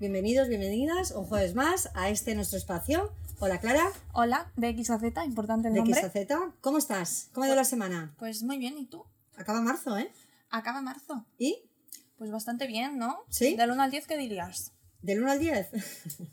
bienvenidos, bienvenidas un jueves más a este nuestro espacio. Hola Clara, Hola, de X a Z, importante el de nombre. X a Z. ¿Cómo estás? ¿Cómo ha ido la semana? Pues muy bien, ¿y tú? Acaba marzo, ¿eh? Acaba marzo. ¿Y? Pues bastante bien, ¿no? Sí. Del 1 al 10, ¿qué dirías? ¿Del 1 al 10?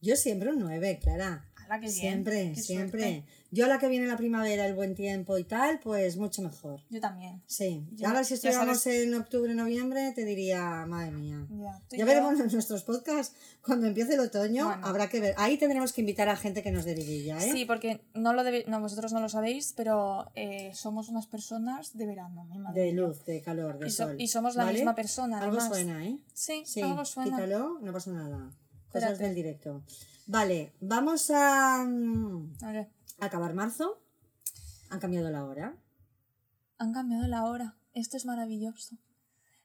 Yo siempre un 9, Clara. Qué bien, Siempre, siempre. suerte. Yo la que viene la primavera, el buen tiempo y tal, pues mucho mejor. Yo también. Sí. Ahora si estuviéramos en octubre, noviembre, te diría, madre mía. Ya, veremos en nuestros podcasts cuando empiece el otoño, Bueno. habrá que ver. Ahí tendremos que invitar a gente que nos dé vidilla, ¿eh? Sí, porque no lo debe- no, vosotros no lo sabéis, pero eh, somos unas personas de verano, mi madre. De luz, de calor, de Y, so- sol. y somos la ¿vale? misma persona, Algo además. suena, ¿eh? Sí, Sí, algo suena. quítalo, no pasa nada. Cosas Espérate. del directo. Vale, vamos a mm, A ver, acabar marzo. Han cambiado la hora. han cambiado la hora. Esto es maravilloso.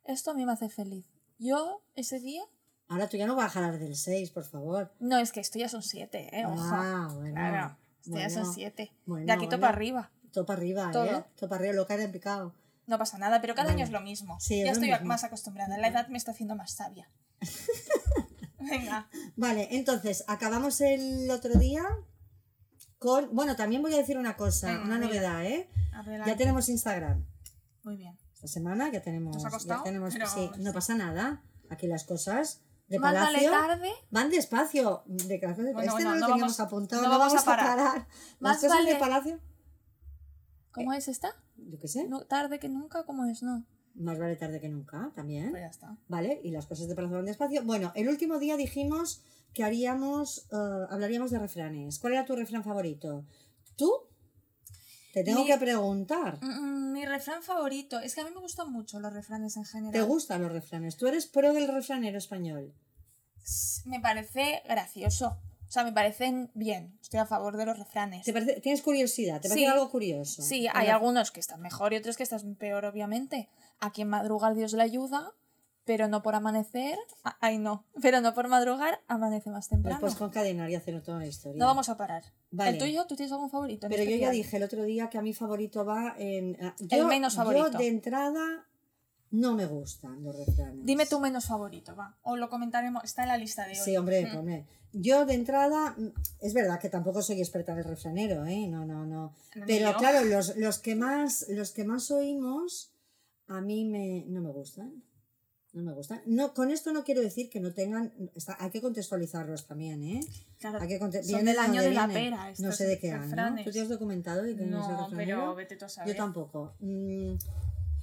Esto a mí me hace feliz. Yo, ese día... Ahora tú ya no vas a jalar del 6, por favor. No, es que esto ya son siete, ¿eh? Ojo. Ah, bueno. Claro, esto ya son Bueno, siete. bueno, de aquí bueno. topa arriba. Topa arriba, ¿eh? Todo. Topa arriba, lo que en picado. No pasa nada, pero cada año es lo mismo. Sí, ya estoy mismo. más acostumbrada. La edad me está haciendo más sabia. Venga. Vale, entonces, acabamos el otro día con... Bueno, también voy a decir una cosa, Venga, una novedad, ¿eh? Adelante. Ya tenemos Instagram. Muy bien. Esta semana ya tenemos... ¿Nos ha ya tenemos Pero sí, no pasa nada. Aquí las cosas de Más Palacio tarde. van despacio. De cosas- Bueno, este bueno, no lo teníamos vamos- apuntado, no no, vamos vamos, a a parar. parar. Las Más cosas de vale- Palacio... ¿Cómo es esta? Yo qué sé. No, tarde que nunca, ¿cómo es? No. Más vale tarde que nunca, también. Pues ya está. ¿Vale? Y las cosas de Palacio van despacio. Bueno, el último día dijimos que haríamos, eh, hablaríamos de refranes. ¿Cuál era tu refrán favorito? ¿Tú? Te tengo Mi- que preguntar. Mm, mm, mi refrán favorito. Es que a mí me gustan mucho los refranes en general. ¿Te gustan los refranes? ¿Tú eres pro del refranero español? Me parece gracioso. O sea, me parecen bien. Estoy a favor de los refranes. ¿Te parece- ¿Tienes curiosidad? ¿Te parece Sí. algo curioso? Sí, hay algunos que están mejor y otros que están peor, obviamente. A quien madrugar Dios le ayuda, pero no por amanecer. Ay, no. Pero no por madrugar, amanece más temprano. Después concadenar y hacer toda la historia. No vamos a parar. Vale. ¿El tuyo? ¿Tú tienes algún favorito? Pero yo ya dije el otro día que a mi favorito va en... ah, El yo- menos favorito. Yo de entrada no me gustan los refranes. Dime tu menos favorito, va. O lo comentaremos. Está en la lista de hoy. Sí, hombre, Mm. pone. Yo de entrada, mm, es verdad que tampoco soy experta en el refranero, ¿eh? No, no, no. No, Pero claro, los, los que más, los que más oímos, a mí me, no me gustan. No me gustan. No, con esto no quiero decir que no tengan. está- hay que contextualizarlos también, ¿eh? Claro, Hay que conte- son del de año de la pera. No sé de qué año. refranes. ¿Tú te has documentado no, es No, pero vete tú a saber. Yo tampoco. Mm,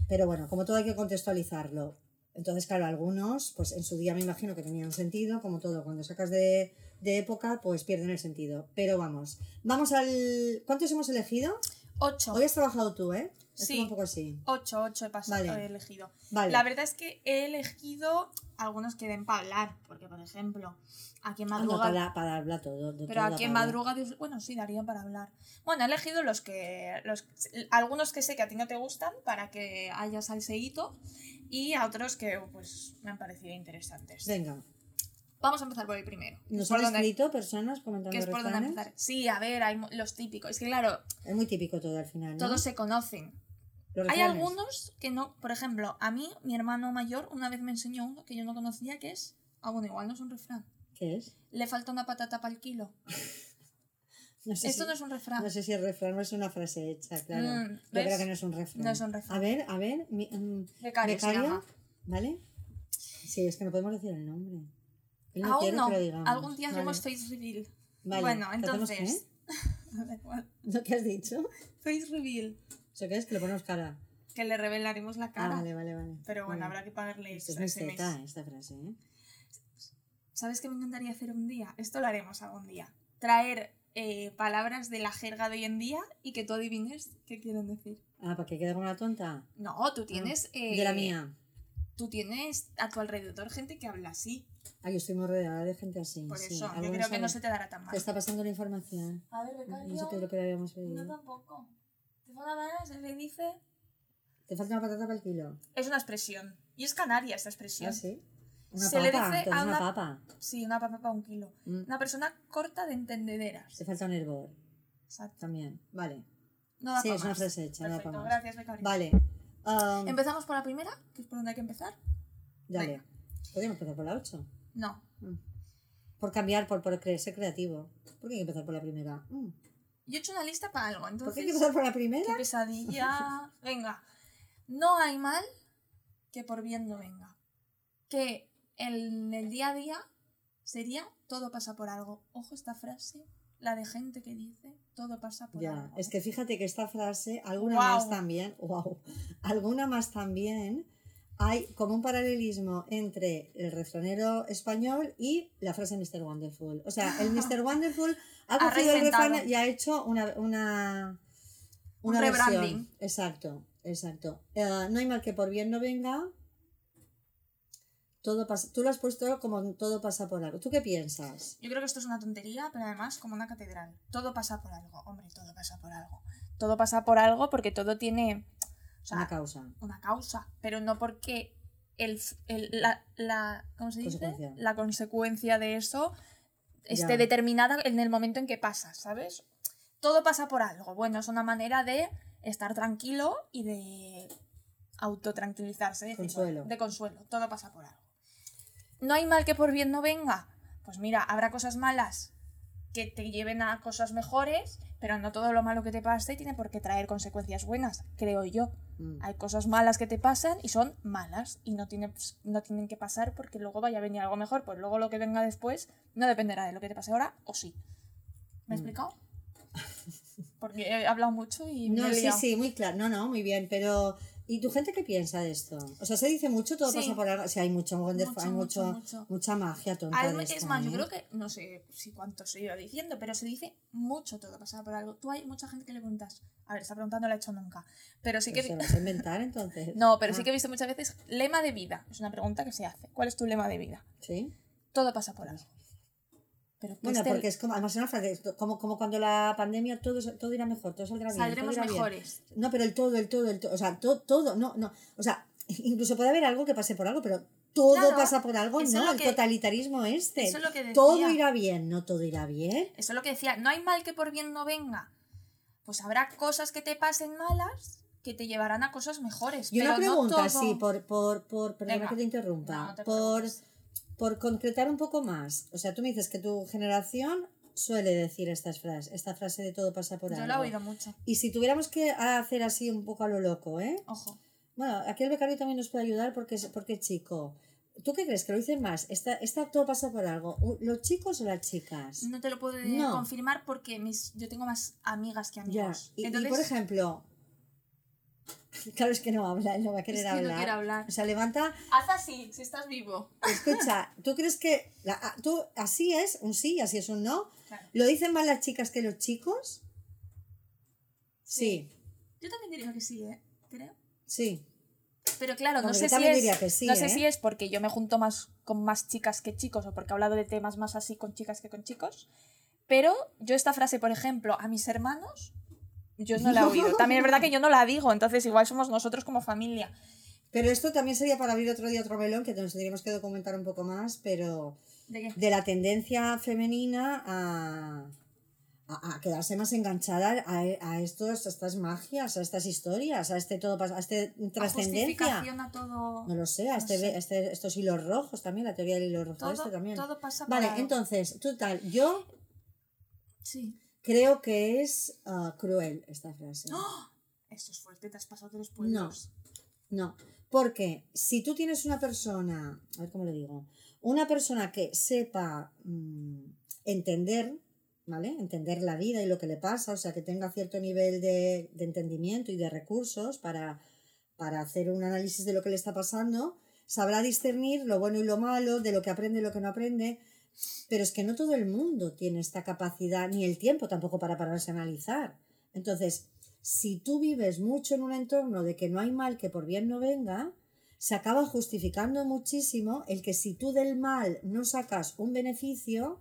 pero bueno, como todo hay que contextualizarlo. Entonces, claro, algunos, pues en su día me imagino que tenían sentido, como todo, cuando sacas de, de época, pues pierden el sentido. Pero vamos, vamos al... ¿Cuántos hemos elegido? Ocho. Hoy has trabajado tú, ¿eh? Es Sí. un poco así. Ocho, ocho he pasado, Vale. he elegido. Vale. La verdad es que he elegido algunos que den para hablar, porque por ejemplo, a quien Ah, no, madruga. para, para hablar todo. de pero todo a quien para- madruga, Dios- bueno, sí, darían para hablar. Bueno, he elegido los que. Los, algunos que sé que a ti no te gustan para que haya salseíto y a otros que pues me han parecido interesantes. Venga, Vamos a empezar por el primero. ¿nos es han donde- escrito personas comentando que es por donde empezar. Sí, a ver, hay los típicos. Es que claro, Es muy típico todo al final, ¿no? todos se conocen. Hay algunos que no, por ejemplo, a mí, mi hermano mayor, una vez me enseñó uno que yo no conocía, que es, ah, bueno, igual no es un refrán. ¿Qué es? Le falta una patata para el kilo. No sé Esto si- no es un refrán. No sé si el refrán o es una frase hecha, claro. Mm, Yo creo que no es un refrán. No es un refrán. A ver, a ver. mi- llama. ¿vale? Sí, es que no podemos decir el nombre. No Aún quiere no. lo digamos. Algún día Vale. hacemos face reveal. Vale, Bueno, ¿qué hacemos entonces. ¿Lo que has dicho? face reveal. ¿Eso qué es? Que le ponemos cara. Que le revelaremos la Ah, cara. vale, vale, vale. Pero bueno, Vale. habrá que pagarle Esto es zeta, esta frase, ¿eh? ¿Sabes qué me encantaría hacer un día? Esto lo haremos algún día. Traer eh, palabras de la jerga de hoy en día y que tú adivines qué quieren decir. Ah, ¿para que quede como una tonta? No, tú tienes. eh, Ah, De la mía. Tú tienes a tu alrededor gente que habla así. Ah, yo estoy muy rodeada de gente así. Por sí. eso, yo creo que no se te dará tan mal. Te está pasando la información. A ver, No sé qué es lo que habíamos pedido. tampoco. Te van a dar, se le dice. ¿Te falta una patata para el kilo? Es una expresión. Y es canaria esta expresión. ¿Ah, sí? Una Se le papa, dice tú eres a una una- papa. Sí, una papa para un kilo. Mm. Una persona corta de entendederas. Te falta un hervor Exacto. también. Vale. No da Sí, es una frase hecha, no da Perfecto, gracias, becario. Vale. Um, Empezamos por la primera, que es por donde hay que empezar. dale. venga. Podríamos empezar por la 8. No. Por cambiar, por, por creerse creativo. ¿Por qué hay que empezar por la primera? Mm. Yo he hecho una lista para algo, ¿Por entonces... qué hay que empezar por la Qué primera? pesadilla. Venga. No hay mal que por bien no venga. Que en el día a día sería todo pasa por algo. Ojo esta frase, la de gente que dice todo pasa por Ya, algo. es que fíjate que esta frase, alguna más también, wow, alguna más también, hay como un paralelismo entre el refranero español y la frase Mr. Wonderful. O sea, el Mr. Wonderful ha cogido el refrán y ha hecho una, una, Un una versión. rebranding. Exacto, exacto. Eh, no hay mal que por bien no venga. Todo pasa, tú lo has puesto como todo pasa por algo. ¿Tú qué piensas? Yo creo que esto es una tontería, pero además como una catedral. Todo pasa por algo. Hombre, todo pasa por algo. Todo pasa por algo porque todo tiene o sea, Una causa. una causa, pero no porque el, el- la, la, ¿cómo se dice? Consecuencia. la consecuencia de eso esté Ya. determinada en el momento en que pasa, ¿sabes? Todo pasa por algo. Bueno, es una manera de estar tranquilo y de autotranquilizarse. Consuelo. De consuelo. Todo pasa por algo. No hay mal que por bien no venga. Pues mira, habrá cosas malas que te lleven a cosas mejores, pero no todo lo malo que te pase tiene por qué traer consecuencias buenas, creo yo. Mm. Hay cosas malas que te pasan y son malas y no, tiene- no tienen que pasar porque luego vaya a venir algo mejor. Pues luego lo que venga después no dependerá de lo que te pase ahora o sí. ¿Me he Mm. explicado? Porque he hablado mucho y me No, he sí, sí, muy claro. No, no, muy bien, pero ¿y tu gente qué piensa de esto? O sea, se dice mucho, todo Sí. pasa por algo. Sí, hay mucho, Mucho, hay mucho, mucho, magia tonta Al- de es más, yo ¿eh? creo que, no sé si cuánto se iba diciendo, pero se dice mucho todo pasa por algo. Tú hay mucha gente que le preguntas, a ver, esta pregunta no la he hecho nunca, pero sí que... Pero se vas a inventar entonces. No, pero sí Ah, que he visto muchas veces lema de vida. Es una pregunta que se hace. ¿Cuál es tu lema de vida? Sí. Todo pasa por algo. Pero Bueno, este- porque es como, además frase, esto- como, como cuando la pandemia todo, todo irá mejor, todo saldrá bien. saldremos todo irá bien. mejores. No, pero el todo, el todo, el todo, o sea, to- todo, no, no, o sea, incluso puede haber algo que pase por algo, pero todo Claro, pasa por algo, no, el totalitarismo este. eso es lo que decía. todo irá bien, no todo irá bien. Eso es lo que decía. No hay mal que por bien no venga. Pues habrá cosas que te pasen malas que te llevarán a cosas mejores. Y una pero no pregunta, todo- sí, por, por, por, perdona Venga. que te interrumpa, No, no te por, preocupes. Por concretar un poco más. O sea, tú me dices que tu generación suele decir estas frases, esta frase de todo pasa por Yo algo. lo he oído mucho. Y si tuviéramos que hacer así un poco a lo loco, ¿eh? Ojo. Bueno, aquí el becario también nos puede ayudar porque es, porque chico. ¿Tú qué crees? ¿Que lo dicen más? ¿Está, está todo pasa por algo? ¿Los chicos o las chicas? No te lo puedo No. confirmar porque mis, yo tengo más amigas que Ya. amigos. Y, y, Entonces, por ejemplo, claro, es que no habla, él no va a es querer que hablar. no quiero hablar. O sea, levanta, Haz así, si estás vivo. escucha, ¿tú crees que la- tú, así es un sí, así es un no? Claro. ¿Lo dicen más las chicas que los chicos? Sí, Yo también diría que sí, ¿eh? Creo. sí. Pero claro, no sé yo si también es, diría que sí, no sé ¿eh? si es porque yo me junto más con más chicas que chicos o porque he hablado de temas más así con chicas que con chicos. Pero yo esta frase, por ejemplo, a mis hermanos, yo no la he oído. También es verdad que yo no la digo, entonces igual somos nosotros como familia. Pero esto también sería para abrir otro día otro melón que nos tendríamos que documentar un poco más, pero ¿De qué? de la tendencia femenina a, a, a quedarse más enganchada a, a estos, a estas magias, a estas historias, a este todo a este trascendencia. a todo. No lo sé, a no este, sé. este- estos hilos rojos también, la teoría del hilo rojo todo, este también. todo pasa Vale, entonces, total, yo Sí. Creo que es ah, cruel esta frase. ¡Oh! Esto es fuerte, te has pasado tres pueblos. No, porque si tú tienes una persona, a ver cómo le digo, una persona que sepa mm, entender, ¿vale? Entender la vida y lo que le pasa, o sea, que tenga cierto nivel de, de entendimiento y de recursos para, para hacer un análisis de lo que le está pasando, sabrá discernir lo bueno y lo malo, de lo que aprende y lo que no aprende, pero es que no todo el mundo tiene esta capacidad, ni el tiempo tampoco para pararse a analizar. Entonces, si tú vives mucho en un entorno de que no hay mal que por bien no venga, se acaba justificando muchísimo el que si tú del mal no sacas un beneficio,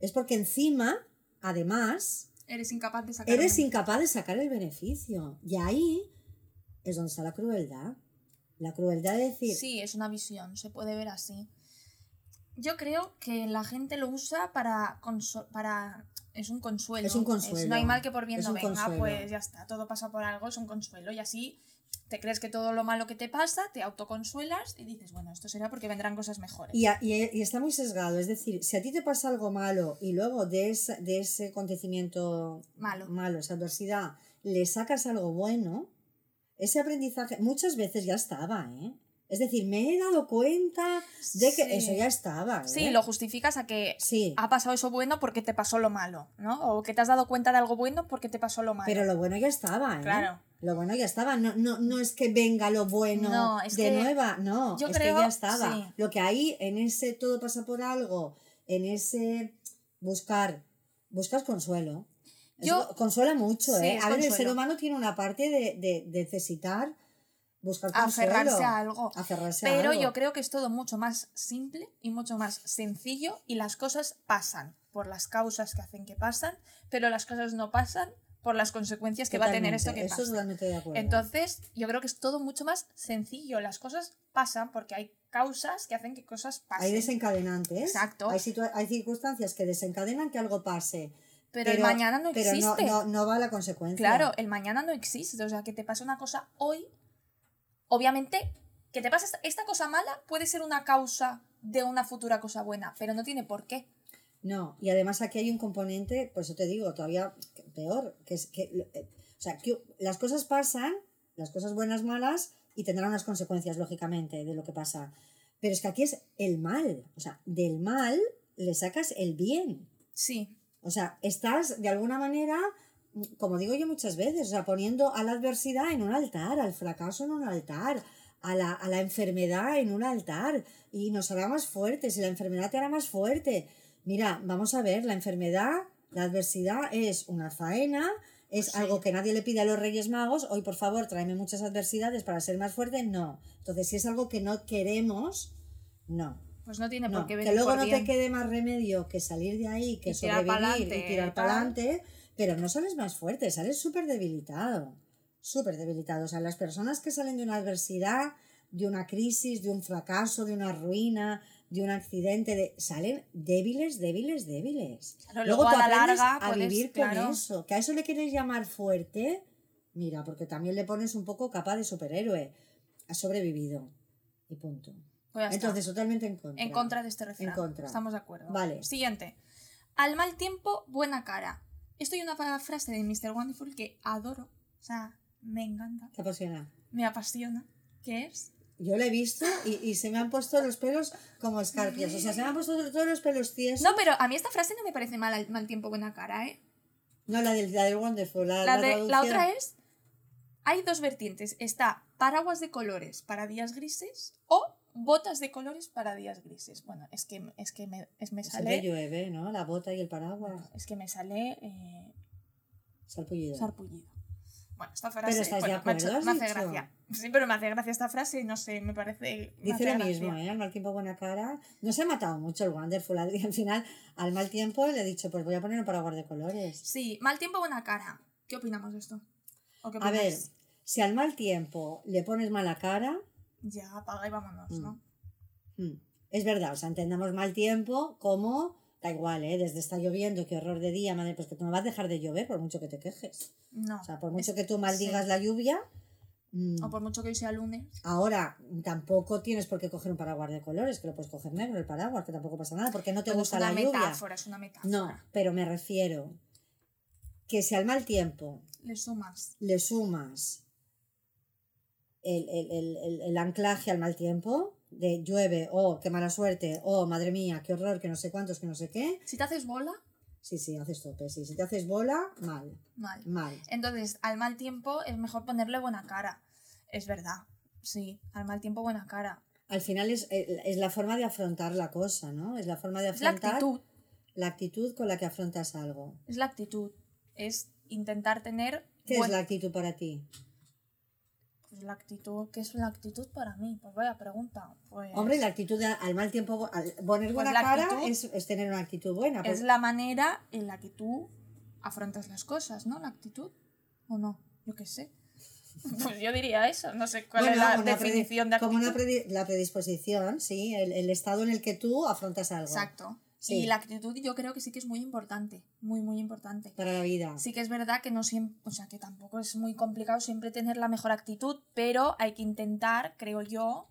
es porque encima, además, Eres incapaz de sacar. eres un- incapaz de sacar el beneficio. Y ahí es donde está la crueldad. La crueldad de decir, Sí, es una visión, se puede ver así. Yo creo que la gente lo usa para, para es un consuelo. Es un consuelo. no hay mal que por bien Es no venga, consuelo. pues ya está, todo pasa por algo, es un consuelo y así te crees que todo lo malo que te pasa, te autoconsuelas y dices, bueno, esto será porque vendrán cosas mejores. Y, a- y- y está muy sesgado, es decir, si a ti te pasa algo malo y luego de ese, de ese acontecimiento Malo. malo, esa adversidad, le sacas algo bueno, ese aprendizaje muchas veces ya estaba, ¿eh? Es decir, me he dado cuenta de que Sí. eso ya estaba. ¿eh? Sí, lo justificas a que Sí, ha pasado eso bueno porque te pasó lo malo, ¿no? O que te has dado cuenta de algo bueno porque te pasó lo malo. pero lo bueno ya estaba, ¿eh? Claro. Lo bueno ya estaba. No, no, no es que venga lo bueno No, es de que nueva, no, yo es creo- que ya estaba. sí. Lo que hay en ese todo pasa por algo, en ese buscar, buscas consuelo. Eso Yo- consuela mucho, ¿eh? A ver, el ser humano tiene una parte de, de- de necesitar buscar consuelo. aferrarse a algo. Aferrarse a Pero algo. yo creo que es todo mucho más simple y mucho más sencillo y las cosas pasan por las causas que hacen que pasan, pero las cosas no pasan por las consecuencias que va a tener esto que Totalmente, pasa. Eso totalmente de acuerdo. Entonces, yo creo que es todo mucho más sencillo. Las cosas pasan porque hay causas que hacen que cosas pasen. hay desencadenantes. Exacto. Hay, hay circunstancias que desencadenan que algo pase. pero, el mañana no pero no- existe. no, no va a la consecuencia. Claro, el mañana no existe. O sea, que te pasa una cosa hoy, obviamente, que te pase esta, cosa mala puede ser una causa de una futura cosa buena, pero no tiene por qué. No, y además aquí hay un componente, por eso te digo, todavía peor, que es que, eh, o sea, que las cosas pasan, las cosas buenas, malas, y tendrán unas consecuencias, lógicamente, de lo que pasa. Pero es que aquí es el mal, o sea, del mal le sacas el bien. Sí, O sea, estás de alguna manera, como digo yo muchas veces, o sea, poniendo a la adversidad en un altar, al fracaso en un altar, a la, a la enfermedad en un altar, y nos hará más fuertes, y la enfermedad te hará más fuerte. Mira, vamos a ver, la enfermedad, la adversidad es una faena, es Sí. algo que nadie le pide a los Reyes Magos, hoy por favor tráeme muchas adversidades para ser más fuerte, no. Entonces, si es algo que no queremos, no. pues no tiene No, por qué que venir luego por no bien. te quede más remedio que salir de ahí, que Y tirar sobrevivir pa'lante, y tirar para adelante, pero no sales más fuerte, sales súper debilitado, súper debilitado. O sea, las personas que salen de una adversidad, de una crisis, de un fracaso, de una ruina, de un accidente, de, salen débiles, débiles, débiles. Claro, luego luego tú a la aprendes larga a puedes- vivir claro. con eso. Que a eso le quieres llamar fuerte, mira, porque también le pones un poco capa de superhéroe. Ha sobrevivido. Y punto. Pues. Entonces, totalmente en contra. en contra de este refrán. contra. Estamos de acuerdo. Vale. Siguiente. Al mal tiempo, buena cara. Esto hay una frase de Mr. Wonderful que adoro. O sea, me encanta. Te apasiona. Me apasiona. ¿Qué es? Yo lo he visto y, y se me han puesto los pelos como escarpias. O sea, se me han puesto todos los pelos tiesos. No, pero a mí esta frase no me parece mal, al mal tiempo, buena cara, ¿eh? No, la del, la del Wonderful. La, La, la de- la otra es. Hay dos vertientes. Está paraguas de colores para días grises o botas de colores para días grises. Bueno, es que, es que me, es, me Es que sale. llueve, ¿no? La bota y el paraguas. Es que me sale eh, Sarpullido. sarpullido. Bueno, esta frase de bueno, me, acuerdo, me hace dicho. gracia. Sí, pero me hace gracia esta frase y no sé, me parece. Dice lo mismo. ¿eh? Al mal tiempo, buena cara. No se ha matado mucho el Wonderful. Al, al final, al mal tiempo le he dicho, pues voy a poner un paraguas de colores. Sí, mal tiempo, buena cara. ¿Qué opinamos de esto? ¿O qué A ver, si al mal tiempo le pones mala cara, Ya, apaga y vámonos, Mm. ¿no? Mm. Es verdad, o sea, entendamos mal tiempo como, da igual, ¿eh? Desde está lloviendo, qué horror de día, madre, pues que tú no vas a dejar de llover por mucho que te quejes. No. O sea, por mucho Es- que tú maldigas sí. la lluvia, mm, O por mucho que hoy sea lunes. ahora tampoco tienes por qué coger un paraguas de colores, que lo puedes coger negro el paraguas, que tampoco pasa nada, porque no te gusta es una la lluvia. metáfora, es una metáfora. No, pero me refiero que si al mal tiempo Le sumas. le sumas el, el- el- el- el anclaje al mal tiempo, de llueve, oh, qué mala suerte, oh, madre mía, qué horror, que no sé cuántos, que no sé qué. Si te haces bola, Sí, sí, haces tope, sí. Si te haces bola, mal, mal. mal. Entonces, al mal tiempo es mejor ponerle buena cara. Es verdad. Sí, al mal tiempo buena cara. Al final es, eh, es la forma de afrontar la cosa, ¿no? Es la forma de Es la afrontar actitud. la actitud con la que afrontas algo. Es la actitud. Es intentar tener. ¿Qué buen- es la actitud para ti? Pues la actitud. ¿Qué es la actitud para mí? Pues vaya pregunta. Pues Hombre, la actitud de- al mal tiempo, al poner Pues buena la cara es, es tener una actitud buena. es pues- la manera en la que tú afrontas las cosas, ¿no? La actitud. ¿O no? Yo qué sé. Pues yo diría eso. No sé cuál Bueno, es la definición de actitud. Como una predi- la predisposición, sí, el, el estado en el que tú afrontas algo. Exacto. Sí. Y la actitud yo creo que sí que es muy importante, muy, muy importante. Para la vida. Sí que es verdad que no siempre, o sea, que tampoco es muy complicado siempre tener la mejor actitud, pero hay que intentar, creo yo,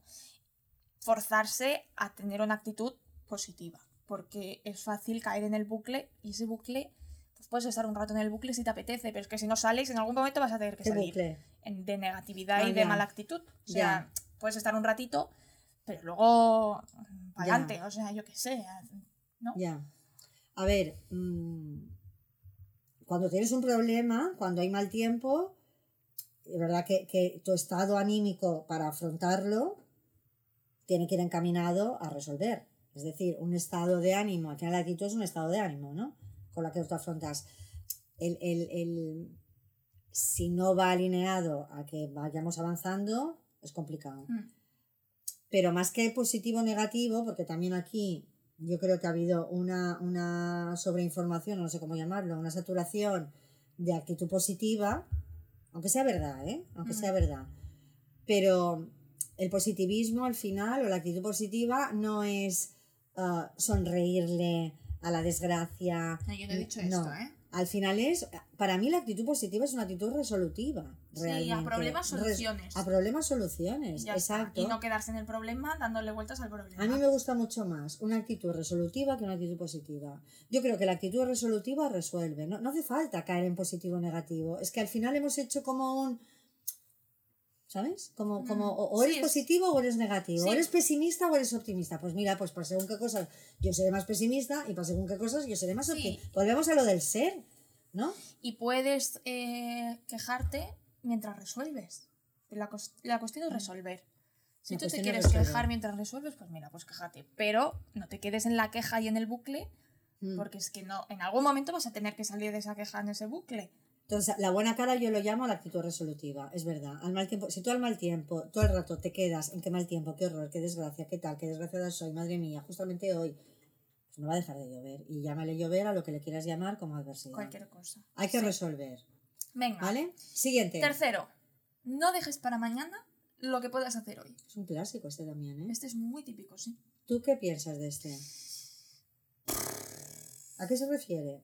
forzarse a tener una actitud positiva, porque es fácil caer en el bucle y ese bucle, pues puedes estar un rato en el bucle si te apetece, pero es que si no sales, en algún momento vas a tener que salir en- de negatividad Ah, y de ya. mala actitud. O Ya. sea, puedes estar un ratito, pero luego Ya. adelante, o sea, yo qué sé, ¿no? Ya. A ver, mm, cuando tienes un problema, cuando hay mal tiempo, es verdad que, que tu estado anímico para afrontarlo tiene que ir encaminado a resolver. Es decir, un estado de ánimo, al final la actitud es un estado de ánimo, ¿no? Con la que tú afrontas. El, el- el- si no va alineado a que vayamos avanzando, es complicado. Mm. Pero más que positivo o negativo, porque también aquí yo creo que ha habido una, una sobreinformación, no sé cómo llamarlo, una saturación de actitud positiva, aunque sea verdad, ¿eh? Aunque Mm. sea verdad. Pero el positivismo al final, o la actitud positiva, no es ah, sonreírle a la desgracia. No, yo no he dicho No. esto, ¿eh? Al final es, para mí la actitud positiva es una actitud resolutiva. Sí, a problemas, soluciones. a problemas soluciones, Ya está. exacto. Y no quedarse en el problema dándole vueltas al problema. A mí me gusta mucho más una actitud resolutiva que una actitud positiva. Yo creo que la actitud resolutiva resuelve. No, no hace falta caer en positivo o negativo. Es que al final hemos hecho como un... ¿Sabes? Como, como o, o Sí, eres es- positivo o eres negativo. Sí. O eres pesimista o eres optimista. Pues mira, pues para según qué cosas yo seré más pesimista y para según qué cosas yo seré más Sí. optimista. Volvemos a lo del ser, ¿no? Y puedes eh, quejarte mientras resuelves. La, la cuestión es resolver. Si La tú te quieres quejar mientras resuelves, pues mira, pues quejate. Pero no te quedes en la queja y en el bucle, Mm. porque es que no, en algún momento vas a tener que salir de esa queja en ese bucle. Entonces, la buena cara yo lo llamo la actitud resolutiva, es verdad. Al mal tiempo, si tú al mal tiempo, todo el rato te quedas en qué mal tiempo, qué horror, qué desgracia, qué tal, qué desgraciada soy, madre mía, justamente hoy, pues no va a dejar de llover. Y llámale llover a lo que le quieras llamar como adversidad. Cualquier cosa. Hay que Sí. resolver, Venga. ¿vale? Siguiente. Tercero, no dejes para mañana lo que puedas hacer hoy. Es un clásico este también, ¿eh? Este es muy típico, sí. ¿Tú qué piensas de este? ¿A qué se refiere?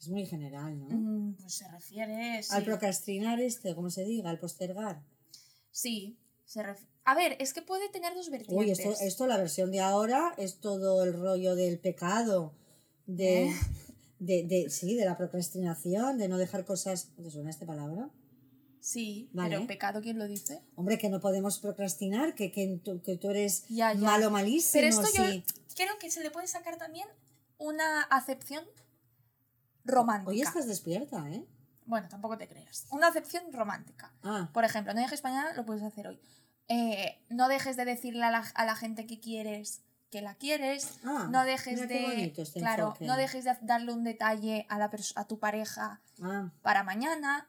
Es muy general, ¿no? Mm, pues se refiere. Sí. Al procrastinar este, como se diga, al postergar. Sí, se ref- A ver, es que puede tener dos vertientes. Uy, esto, esto, la versión de ahora es todo el rollo del pecado, de, ¿Eh? de, de- sí, de la procrastinación, de no dejar cosas. ¿Te suena esta palabra? Sí, Vale. pero pecado, ¿quién lo dice? Hombre, que no podemos procrastinar, que, que, tú, que tú eres Ya, ya. malo, malísimo. Pero esto yo creo que se le puede sacar también una acepción romántica. Hoy estás despierta, ¿eh? Bueno, tampoco te creas. Una acepción romántica. Ah, Por ejemplo, no dejes mañana, lo puedes hacer hoy. Eh, no dejes de decirle a la, a la gente que quieres que la quieres. ah, no dejes de. bonito este claro, enfoque. no dejes de darle un detalle a, la a tu pareja Ah, para mañana.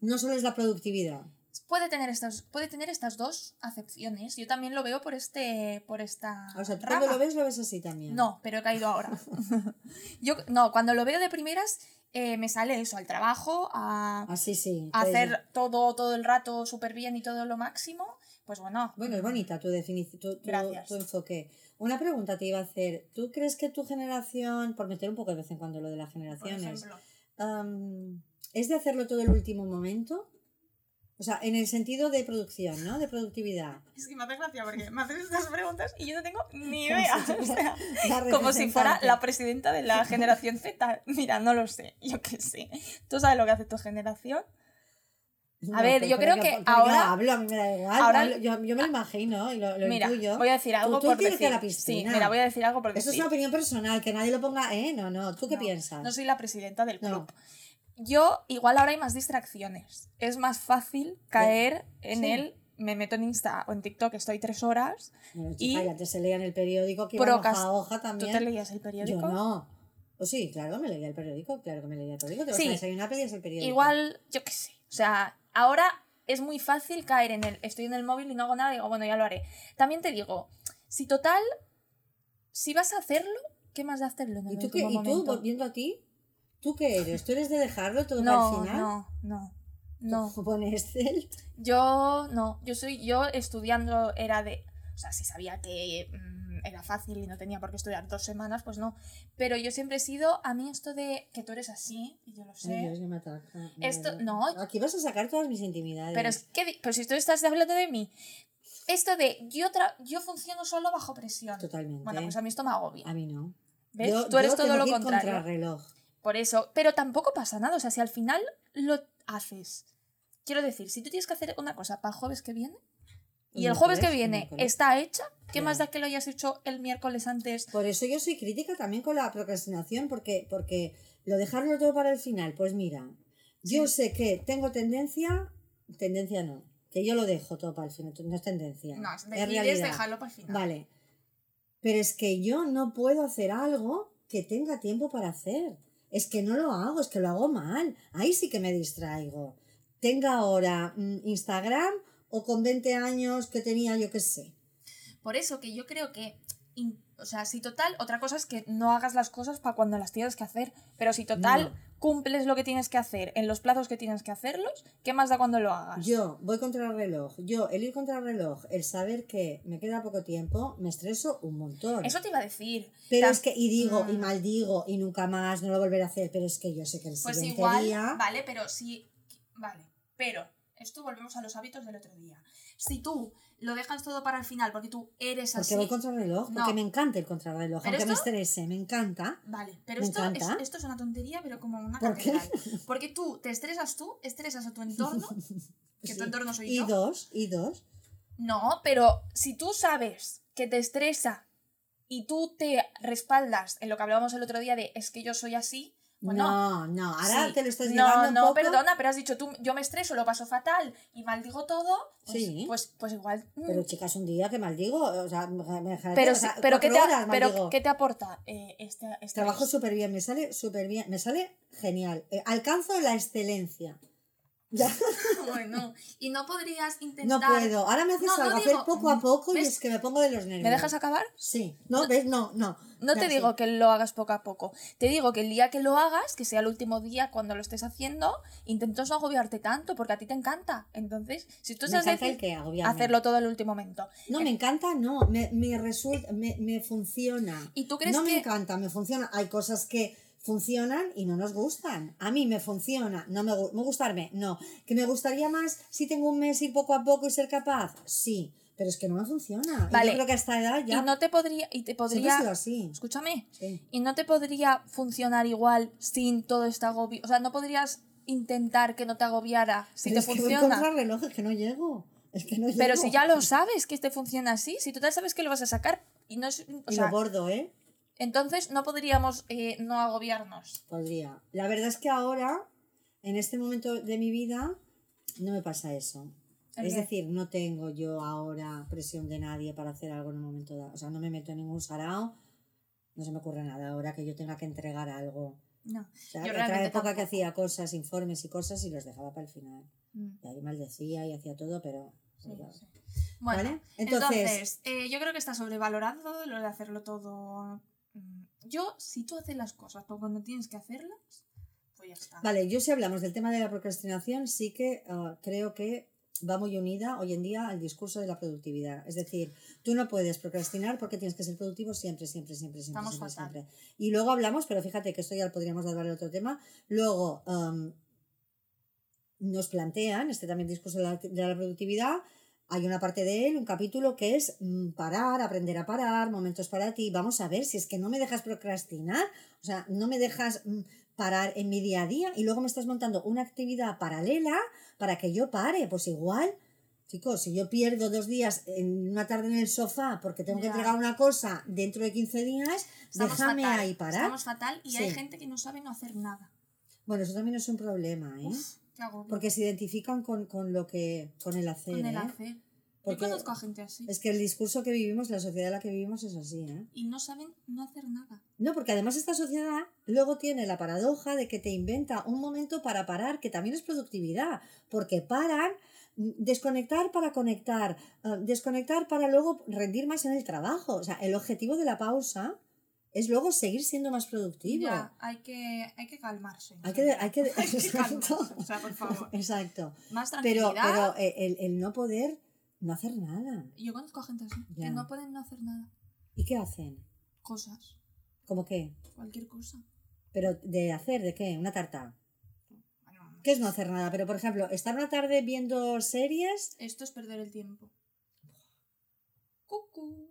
no solo es la productividad. Puede tener, estas, puede tener estas dos acepciones. Yo también lo veo por este por esta O sea, tú rama. cuando lo ves, lo ves así también. No, pero he caído ahora. Yo, no, cuando lo veo de primeras, eh, me sale eso, al trabajo, a, Así sí. a te- hacer todo, todo el rato súper bien y todo lo máximo. Pues bueno. Bueno, es bonita tu definición, tu, tu- enfoque. Una pregunta te iba a hacer. ¿Tú crees que tu generación, por meter un poco de vez en cuando lo de las Por generaciones, ejemplo. am, es de hacerlo todo el último momento? O sea, en el sentido de producción, ¿no? De productividad. Es que me hace gracia porque me haces estas preguntas y yo no tengo ni idea. O sea, como si fuera la presidenta de la generación Z. Mira, no lo sé, yo qué sé. ¿Tú sabes lo que hace tu generación? No, A ver, pero- yo creo que pero ahora- hablo, a mí me da igual. ahora- yo, yo me lo imagino y lo, lo Mira, intuyo. voy a decir algo tú por tírate decir. a la sí, piscina. mira, voy a decir algo por Esto es una opinión personal, que nadie lo ponga, ¿eh? No, no. ¿Tú qué No, piensas? No soy la presidenta del No. Yo, igual ahora hay más distracciones. Es más fácil caer en Sí. el. Me meto en Insta o en TikTok, estoy tres horas. Bueno, y- chica, ya te se leía en el periódico que iba hoja a hoja ¿Tú también. te leías el periódico? Yo no. Pues sí, claro, me leía el periódico, claro que me leía el periódico. Te vas Sí. a desayunar, pedías el periódico. Igual, yo qué sé. O sea, ahora es muy fácil caer en el. Estoy en el móvil y no hago nada, digo, bueno, ya lo haré. También te digo, si total. Si vas a hacerlo, ¿qué más de hacerlo en el ¿Y tú, qué, ¿Y tú, volviendo a ti? ¿Tú qué eres? ¿Tú eres de dejarlo todo No, el final? no, no. No. ¿Tú pones Excel? Yo no, yo soy, yo estudiando era de, o sea, si sabía que mm, era fácil y no tenía por qué estudiar dos semanas, pues no. Pero yo siempre he sido, a mí esto de que tú eres así, y yo lo sé. Ay, Dios, me de Esto- no. Aquí vas a sacar todas mis intimidades. Pero es que, pero si tú estás hablando de mí, esto de yo, tra- yo funciono solo bajo presión. Totalmente. Bueno, pues a mí esto me agobia. A mí no. ¿Ves? Yo- tú eres yo todo tengo lo que ir contrario. contrarreloj. Por eso, pero tampoco pasa nada, o sea, si al final lo haces. Quiero decir, si tú tienes que hacer una cosa para el jueves que viene y El jueves que viene está hecha, ¿qué más da que lo hayas hecho el miércoles antes? Por eso yo soy crítica también con la procrastinación, porque, porque lo dejarlo todo para el final, pues mira, yo sé que tengo tendencia, tendencia no, que yo lo dejo todo para el final, no es tendencia, No, es decides realidad. dejarlo para el final. Vale, pero es que yo no puedo hacer algo que tenga tiempo para hacer. Es que no lo hago, es que lo hago mal. Ahí sí que me distraigo. Tenga ahora mm, Instagram o con 20 años que tenía yo qué sé. Por eso que yo creo que, o sea, si total, otra cosa es que no hagas las cosas para cuando las tienes que hacer, pero si total No. cumples lo que tienes que hacer en los plazos que tienes que hacerlos, ¿qué más da cuando lo hagas? Yo voy contra el reloj. Yo, el ir contra el reloj, el saber que me queda poco tiempo, me estreso un montón. Eso te iba a decir. pero es que, y digo, y Mm. maldigo, y nunca más, no lo volveré a hacer, pero es que yo sé que el Pues siguiente igual, día... vale, pero si. Vale, pero esto volvemos a los hábitos del otro día. Si tú lo dejas todo para el final porque tú eres Porque así. voy contra el reloj, porque No. me encanta el contrarreloj, aunque me estrese, me encanta. Vale, pero esto es, esto es una tontería, pero como una ¿Por qué? catedral. Porque tú te estresas tú, estresas a tu entorno, que tu entorno soy Y yo. dos, y dos. No, pero si tú sabes que te estresa y tú te respaldas en lo que hablábamos el otro día de es que yo soy así, bueno, no, no, ahora sí. te lo estás no, llevando un no, poco... perdona, pero has dicho tú, yo me estreso, lo paso fatal y maldigo todo, pues, Sí. pues, pues igual. mm, Pero chicas, un día que maldigo, o sea, me dejaré- pero, o sea, pero, ¿qué, te, horas pero. ¿qué te aporta eh, este, este Trabajo súper bien, me sale súper bien, me sale genial. Eh, alcanzo la excelencia. Ya, Bueno, y no podrías no intentar. puedo. Ahora me haces No, no algo, digo- hacer poco a poco y es que me pongo de los nervios. ¿Me dejas acabar? Sí. No, ¿ves? No, no. No te sí. digo que lo hagas poco a poco. Te digo que el día que lo hagas, que sea el último día cuando lo estés haciendo, intentas no agobiarte tanto, porque a ti te encanta. Entonces, si tú encanta el que hacerlo todo el último momento. No, me encanta, no. Me, me resulta, me, me funciona. ¿Y tú crees no me encanta, me funciona. Hay cosas que funcionan y no nos gustan. A mí me funciona, no me, me gustarme, no. ¿Que me gustaría más si tengo un mes ir poco a poco y ser capaz? Sí, pero es que no me funciona. Y Vale. yo creo que a esta edad ya Y no te podría. Y te podría. sido así. Escúchame. Sí. Y no te podría funcionar igual sin todo este agobio. O sea, no podrías intentar que no te agobiara si Pero te es que voy funciona. reloj, es que no llego. Es que no llego. Pero si ya lo sabes que te funciona así, si tú sabes que lo vas a sacar y no es. O Y sea, lo bordo, ¿eh? Entonces no podríamos eh, no agobiarnos. Podría. La verdad es que ahora, en este momento de mi vida, no me pasa eso. ¿El Es decir, no tengo yo ahora presión de nadie para hacer algo en un momento dado. O sea, no me meto en ningún sarao, no se me ocurre nada ahora que yo tenga que entregar algo. No. O sea, Yo otra época que hacía cosas, informes y cosas y los dejaba para el final. Mm, Y ahí maldecía y hacía todo, pero... sí, pero- sí. Bueno, ¿Vale? entonces, Entonces, eh, yo creo que está sobrevalorado lo de hacerlo todo. Yo, si tú haces las cosas, pero cuando tienes que hacerlas, pues ya está. Vale, yo si hablamos del tema de la procrastinación, sí que ah, creo que va muy unida hoy en día al discurso de la productividad. Es decir, tú no puedes procrastinar porque tienes que ser productivo siempre, siempre, siempre, siempre. Estamos siempre, fatal. siempre. Y luego hablamos, pero fíjate que esto ya lo podríamos dar otro tema. Luego nos plantean, este también discurso de la, de la productividad, hay una parte de él, un capítulo que es mm, parar, aprender a parar, momentos para ti. Vamos a ver si es que no me dejas procrastinar, o sea, no me dejas mm, parar en mi día a día y luego me estás montando una actividad paralela para que yo pare. Pues igual, chicos, si yo pierdo dos días en una tarde en el sofá porque tengo que entregar una cosa dentro de 15 días, Estamos déjame fatal, ahí parar. Estamos fatal y hay gente que no sabe no hacer nada. Bueno, eso también es un problema, ¿eh? Uf. Porque se identifican con, con lo que, con el hacer, Con el ¿eh? hacer. Porque Yo conozco a gente así. Es que el discurso que vivimos, la sociedad en la que vivimos es así, ¿eh? Y no saben no hacer nada. No, porque además esta sociedad luego tiene la paradoja de que te inventa un momento para parar, que también es productividad, porque paran, mm, desconectar para conectar, eh, desconectar para luego rendir más en el trabajo. O sea, el objetivo de la pausa es luego seguir siendo más productivo. Ya, hay que, hay que calmarse. Hay que, hay que, Hay que exacto. calmarse, o sea, por favor. Exacto. Más Pero, tranquilidad. pero eh, el, el no poder no hacer nada. Yo conozco a gente así, Ya. que no pueden no hacer nada. ¿Y qué hacen? Cosas. ¿Cómo qué? Cualquier cosa. ¿Pero de hacer de qué? ¿Una tarta? Bueno, ¿Qué es no hacer nada? Pero, por ejemplo, estar una tarde viendo series. Esto es perder el tiempo. Cucú.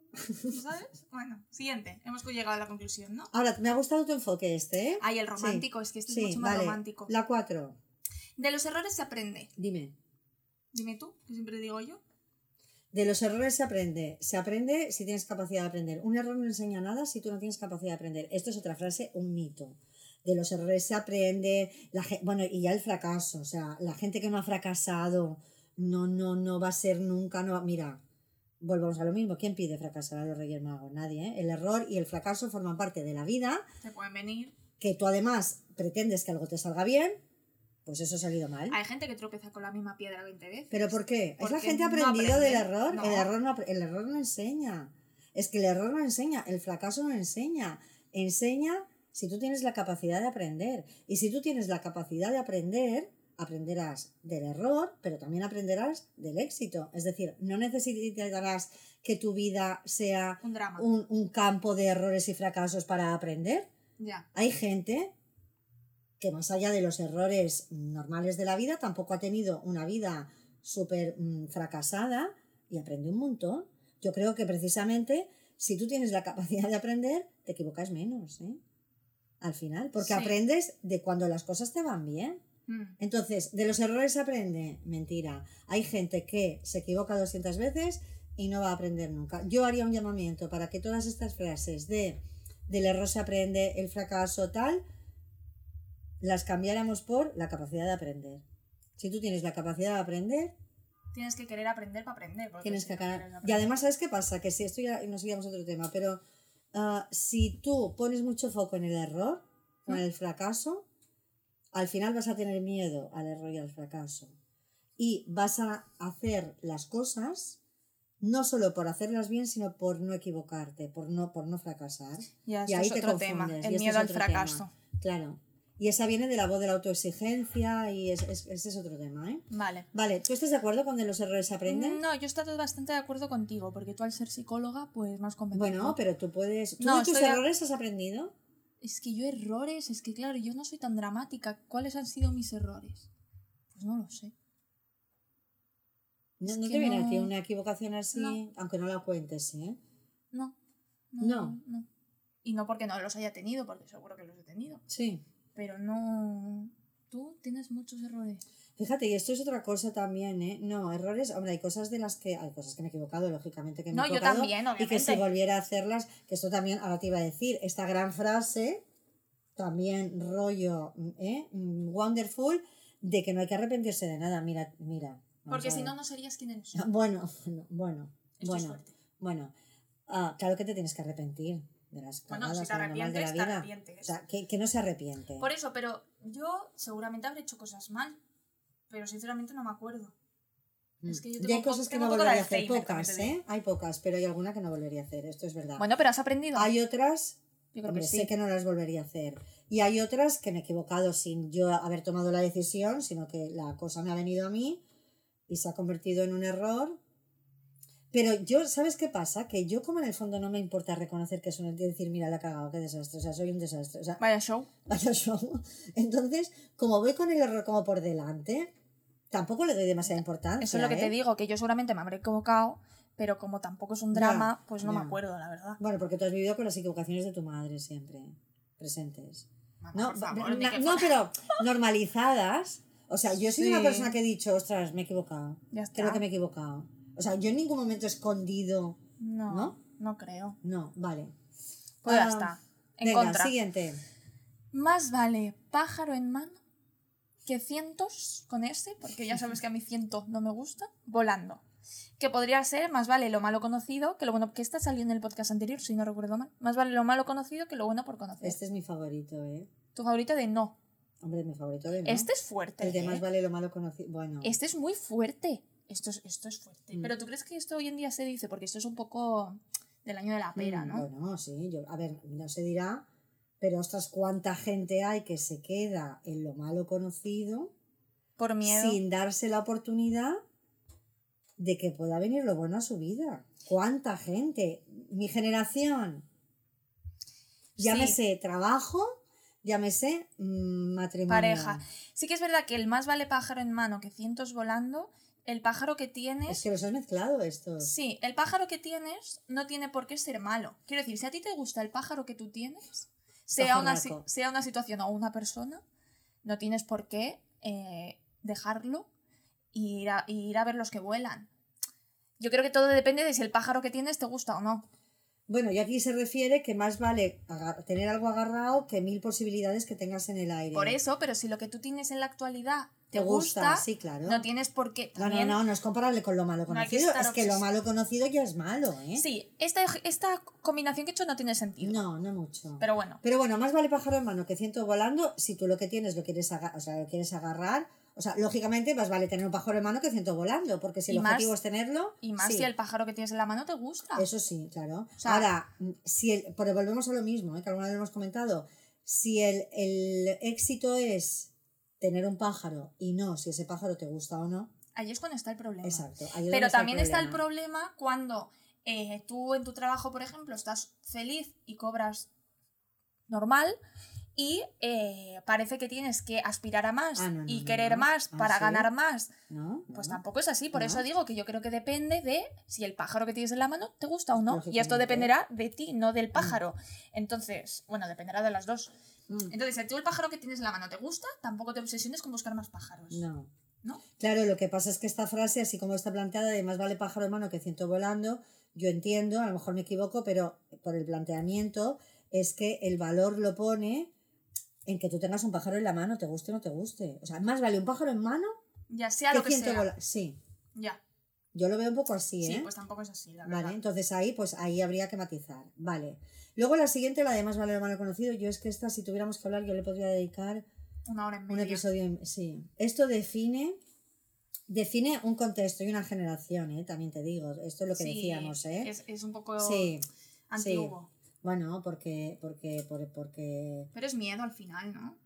¿Sabes? Bueno, siguiente. Hemos llegado a la conclusión, ¿no? Ahora, me ha gustado tu enfoque este, ¿eh? Ay, el romántico, es que este Sí, es mucho más vale. romántico. La 4. De los errores se aprende. Dime. Dime tú, que siempre digo yo. De los errores se aprende. Se aprende si tienes capacidad de aprender. Un error no enseña nada si tú no tienes capacidad de aprender. Esto es otra frase, un mito. De los errores se aprende. La ge- bueno, y ya el fracaso. O sea, la gente que no ha fracasado no, no, no va a ser nunca. No, mira, volvamos a lo mismo. ¿Quién pide fracasar a los Reyes Magos? Nadie. ¿eh? El error y el fracaso forman parte de la vida. Te pueden venir. Que tú además pretendes que algo te salga bien. Pues eso ha salido mal. Hay gente que tropieza con la misma piedra 20 veces. ¿Pero por qué? ¿Es Porque la gente no aprendido del aprende. error? No. El, error no, el error no enseña. Es que el error no enseña, el fracaso no enseña. Enseña si tú tienes la capacidad de aprender. Y si tú tienes la capacidad de aprender, aprenderás del error, pero también aprenderás del éxito. Es decir, no necesitarás que tu vida sea Un drama. un, un campo de errores y fracasos para aprender. Ya. Hay gente que más allá de los errores normales de la vida, tampoco ha tenido una vida súper mm, fracasada y aprende un montón. Yo creo que precisamente si tú tienes la capacidad de aprender, te equivocas menos, ¿eh? Al final, porque Sí. aprendes de cuando las cosas te van bien. Mm. Entonces, de los errores se aprende. Mentira. Hay gente que se equivoca 200 veces y no va a aprender nunca. Yo haría un llamamiento para que todas estas frases de del error se aprende, el fracaso, tal, las cambiáramos por la capacidad de aprender. Si tú tienes la capacidad de aprender, Tienes que querer aprender para aprender. tienes que Y además, ¿sabes qué pasa? Que si esto ya nos íbamos a otro tema, pero ah, si tú pones mucho foco en el error, en el fracaso, al final vas a tener miedo al error y al fracaso. Y vas a hacer las cosas no solo por hacerlas bien, sino por no equivocarte, por no, por no fracasar. Ya, y ahí es te otro tema. confundes, El y este miedo al fracaso. tema. Claro. Y esa viene de la voz de la autoexigencia y es- es- ese es otro tema, ¿eh? Vale. Vale, ¿tú estás de acuerdo con que los errores se aprenden? No, yo estoy bastante de acuerdo contigo, porque tú al ser psicóloga, pues más convencido. Bueno, pero tú puedes. ¿Tú No, de tus de- errores has aprendido? Es que yo errores, es que claro, yo no soy tan dramática. ¿Cuáles han sido mis errores? Pues no lo sé. ¿No, no te viene no- aquí una equivocación así? No. Aunque no la cuentes, ¿eh? No. No. no. Y no porque no los haya tenido, porque seguro que los he tenido. Sí. Pero no. Tú tienes muchos errores. Fíjate, y esto es otra cosa también, ¿eh? No, errores, hombre, hay cosas de las que, hay cosas que me he equivocado, lógicamente que me No, he yo equivocado. también, Y que si obviamente. volviera a hacerlas, que esto también, ahora te iba a decir, esta gran frase, también rollo, ¿eh? Wonderful, de que no hay que arrepentirse de nada, mira, mira. Porque si no, no serías quien eres. Bueno, bueno, bueno, Esto es bueno, bueno. Ah, claro que te tienes que arrepentir de las Bueno, cagadas, si te normal de la arrepientes, te arrepientes. O sea, que, que no se arrepiente. Por eso, pero yo seguramente habré hecho cosas mal. Pero sinceramente no me acuerdo. es que yo Y tengo hay cosas que no volvería a hacer, pocas, ¿eh? Hay pocas, pero hay alguna que no volvería a hacer, esto es verdad. Bueno, pero has aprendido. hay otras, yo creo hombre, que sí. sé que no las volvería a hacer. Y hay otras que me he equivocado sin yo haber tomado la decisión, sino que la cosa me ha venido a mí y se ha convertido en un error. Pero yo, ¿sabes qué pasa? Que yo como en el fondo no me importa reconocer que es un y decir, mira, la he cagado, qué desastre, o sea, soy un desastre. O sea, Vaya show. vaya show. Entonces, como voy con el error como por delante, tampoco le doy demasiada importancia. Eso es lo que ¿eh? te digo, que yo seguramente me habré equivocado, pero como tampoco es un Ya, drama, pues no ya. me acuerdo, la verdad. Bueno, porque tú has vivido con las equivocaciones de tu madre siempre presentes. Mamá, No, favor, na- no pero normalizadas. O sea, yo soy Sí. una persona que he dicho, ostras, me he equivocado. Ya está. Creo que me he equivocado. O sea, yo en ningún momento he escondido. No, ¿No? no, creo. No, vale. Pues ya Ah, está. En Venga, contra. siguiente. Más vale pájaro en mano que cientos con este, porque ya sabes que a mí ciento no me gusta, volando. Que podría ser más vale lo malo conocido que lo bueno, que esta salió en el podcast anterior, si no recuerdo mal. Más vale lo malo conocido que lo bueno por conocer. Este es mi favorito, ¿eh? Tu favorito de no. Hombre, mi favorito de no. Este es fuerte. El de ¿eh? más vale lo malo conocido. Bueno, Este es muy fuerte. Esto es, esto es fuerte. Mm. Pero ¿tú crees que esto hoy en día se dice? Porque esto es un poco del año de la pera, mm, ¿no? Bueno, sí. Yo, a ver, no se dirá, pero ostras, cuánta gente hay que se queda en lo malo conocido Por miedo. sin darse la oportunidad de que pueda venir lo bueno a su vida. ¿Cuánta gente? Mi generación. Llámese trabajo, llámese mm, matrimonio. Pareja. Sí que es verdad que el más vale pájaro en mano que cientos volando, el pájaro que tienes... Es que los has mezclado estos. Sí, el pájaro que tienes no tiene por qué ser malo. Quiero decir, si a ti te gusta el pájaro que tú tienes, sea una, sea una situación o una persona, no tienes por qué eh, dejarlo y ir, a, y ir a ver los que vuelan. Yo creo que todo depende de si el pájaro que tienes te gusta o no. Bueno, y aquí se refiere que más vale tener algo agarrado que mil posibilidades que tengas en el aire. Por eso, pero si lo que tú tienes en la actualidad te, gusta, gusta, sí, claro. no tienes por qué. No, no, no, no es comparable con lo malo conocido. es que lo malo conocido ya es malo, ¿eh? Sí, esta, esta combinación que he hecho no tiene sentido. No, no mucho. Pero bueno, Pero bueno, más vale pájaro en mano que ciento volando si tú lo que tienes lo quieres, o sea, lo quieres agarrar. O sea, lógicamente más vale tener un pájaro en mano que ciento volando, porque si el más- objetivo es tenerlo. y más sí, si el pájaro que tienes en la mano te gusta. Eso sí, claro. sea- Ahora, si el, pero volvemos a lo mismo, ¿eh? que alguna vez lo hemos comentado. Si el, el éxito es tener un pájaro y no si ese pájaro te gusta o no, Ahí es cuando está el problema. exacto. ahí es donde Pero está también está el problema. problema cuando eh, tú en tu trabajo, por ejemplo, estás feliz y cobras normal y eh, parece que tienes que aspirar a más Ah, no, no, y querer no. más Ah, para ¿sí? ganar más. ¿No? Pues tampoco es así. Por eso digo que yo creo que depende de si el pájaro que tienes en la mano te gusta o no. Y esto dependerá de ti, no del pájaro. Entonces, bueno, dependerá de las dos. Mm, Entonces, si tú el pájaro que tienes en la mano te gusta, tampoco te obsesiones con buscar más pájaros. No. ¿No? Claro, lo que pasa es que esta frase, así como está planteada, de más vale pájaro en mano que ciento volando, yo entiendo, a lo mejor me equivoco, pero por el planteamiento es que el valor lo pone en que tú tengas un pájaro en la mano, te guste o no te guste. O sea, más vale un pájaro en mano Ya sea que lo que sea. Sí, Ya. yo lo veo un poco así, Sí, ¿eh? pues tampoco es así, la verdad. Vale, entonces ahí, pues ahí habría que matizar. Vale. Luego la siguiente, la de más vale lo malo conocido, yo es que esta, si tuviéramos que hablar, yo le podría dedicar Una hora en un media. episodio, en- sí. Esto define, define un contexto y una generación, ¿eh? También te digo, esto es lo que Sí, decíamos, ¿eh? Es, es un poco Sí, antiguo. Bueno, porque, porque, por- porque, Pero es miedo al final, ¿no?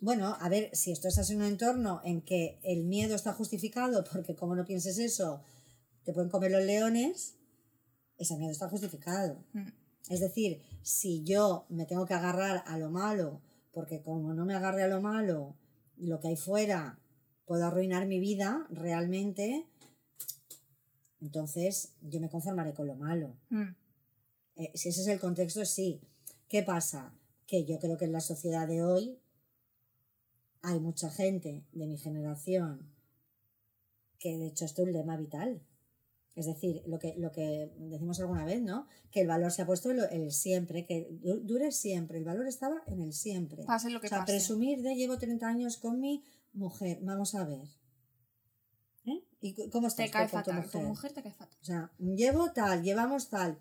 bueno, a ver, si esto estás en un entorno en que el miedo está justificado, porque como no pienses eso, te pueden comer los leones, ese miedo está justificado. Mm. Es decir, si yo me tengo que agarrar a lo malo, porque como no me agarre a lo malo, lo que hay fuera puedo arruinar mi vida realmente, entonces yo me conformaré con lo malo. Mm. Eh, si ese es el contexto, sí. ¿Qué pasa? Que yo creo que en la sociedad de hoy hay mucha gente de mi generación que de hecho esto es un lema vital. Es decir, lo que, lo que decimos alguna vez, ¿no? Que el valor se ha puesto en el siempre, que du- dure siempre. El valor estaba en el siempre. Pase lo que o sea, pase. presumir de llevo 30 años con mi mujer. Vamos a ver. ¿Eh? ¿Y cómo estás Te cae con tu fatal. Tu mujer? mujer te cae fatal. O sea, llevo tal, llevamos tal,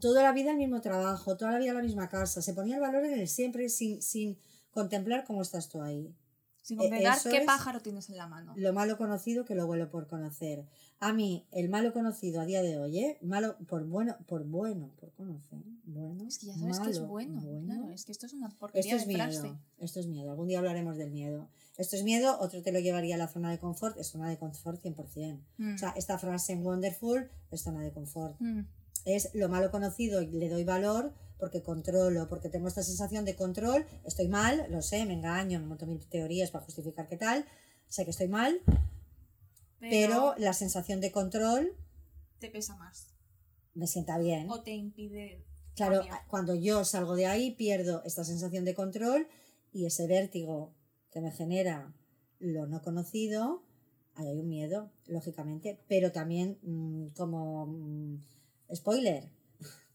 toda la vida el mismo trabajo, toda la vida la misma casa. Se ponía el valor en el siempre sin, sin contemplar cómo estás tú ahí. Sin Eh, contemplar eso qué pájaro tienes en la mano. Lo malo conocido que lo vuelo por conocer. A mí, el malo conocido a día de hoy, ¿eh? Malo por bueno, por bueno, por conocer. Bueno, Es que ya sabes que es malo, bueno. Claro, es que esto es una Esto porquería es de frase. miedo, esto es miedo. Algún día hablaremos del miedo. Esto es miedo, otro te lo llevaría a la zona de confort, es zona de confort 100%. Mm. O sea, esta frase en Wonderful es zona de confort. Mm. Es lo malo conocido y le doy valor porque controlo, porque tengo esta sensación de control, estoy mal, lo sé, me engaño, me monto mil teorías para justificar qué tal, sé que estoy mal, pero, la sensación de control te pesa más. me sienta bien. O te impide. Claro, cambiar. cuando yo salgo de ahí pierdo esta sensación de control y ese vértigo que me genera lo no conocido, ahí hay un miedo, lógicamente, pero también mm, como mm, spoiler,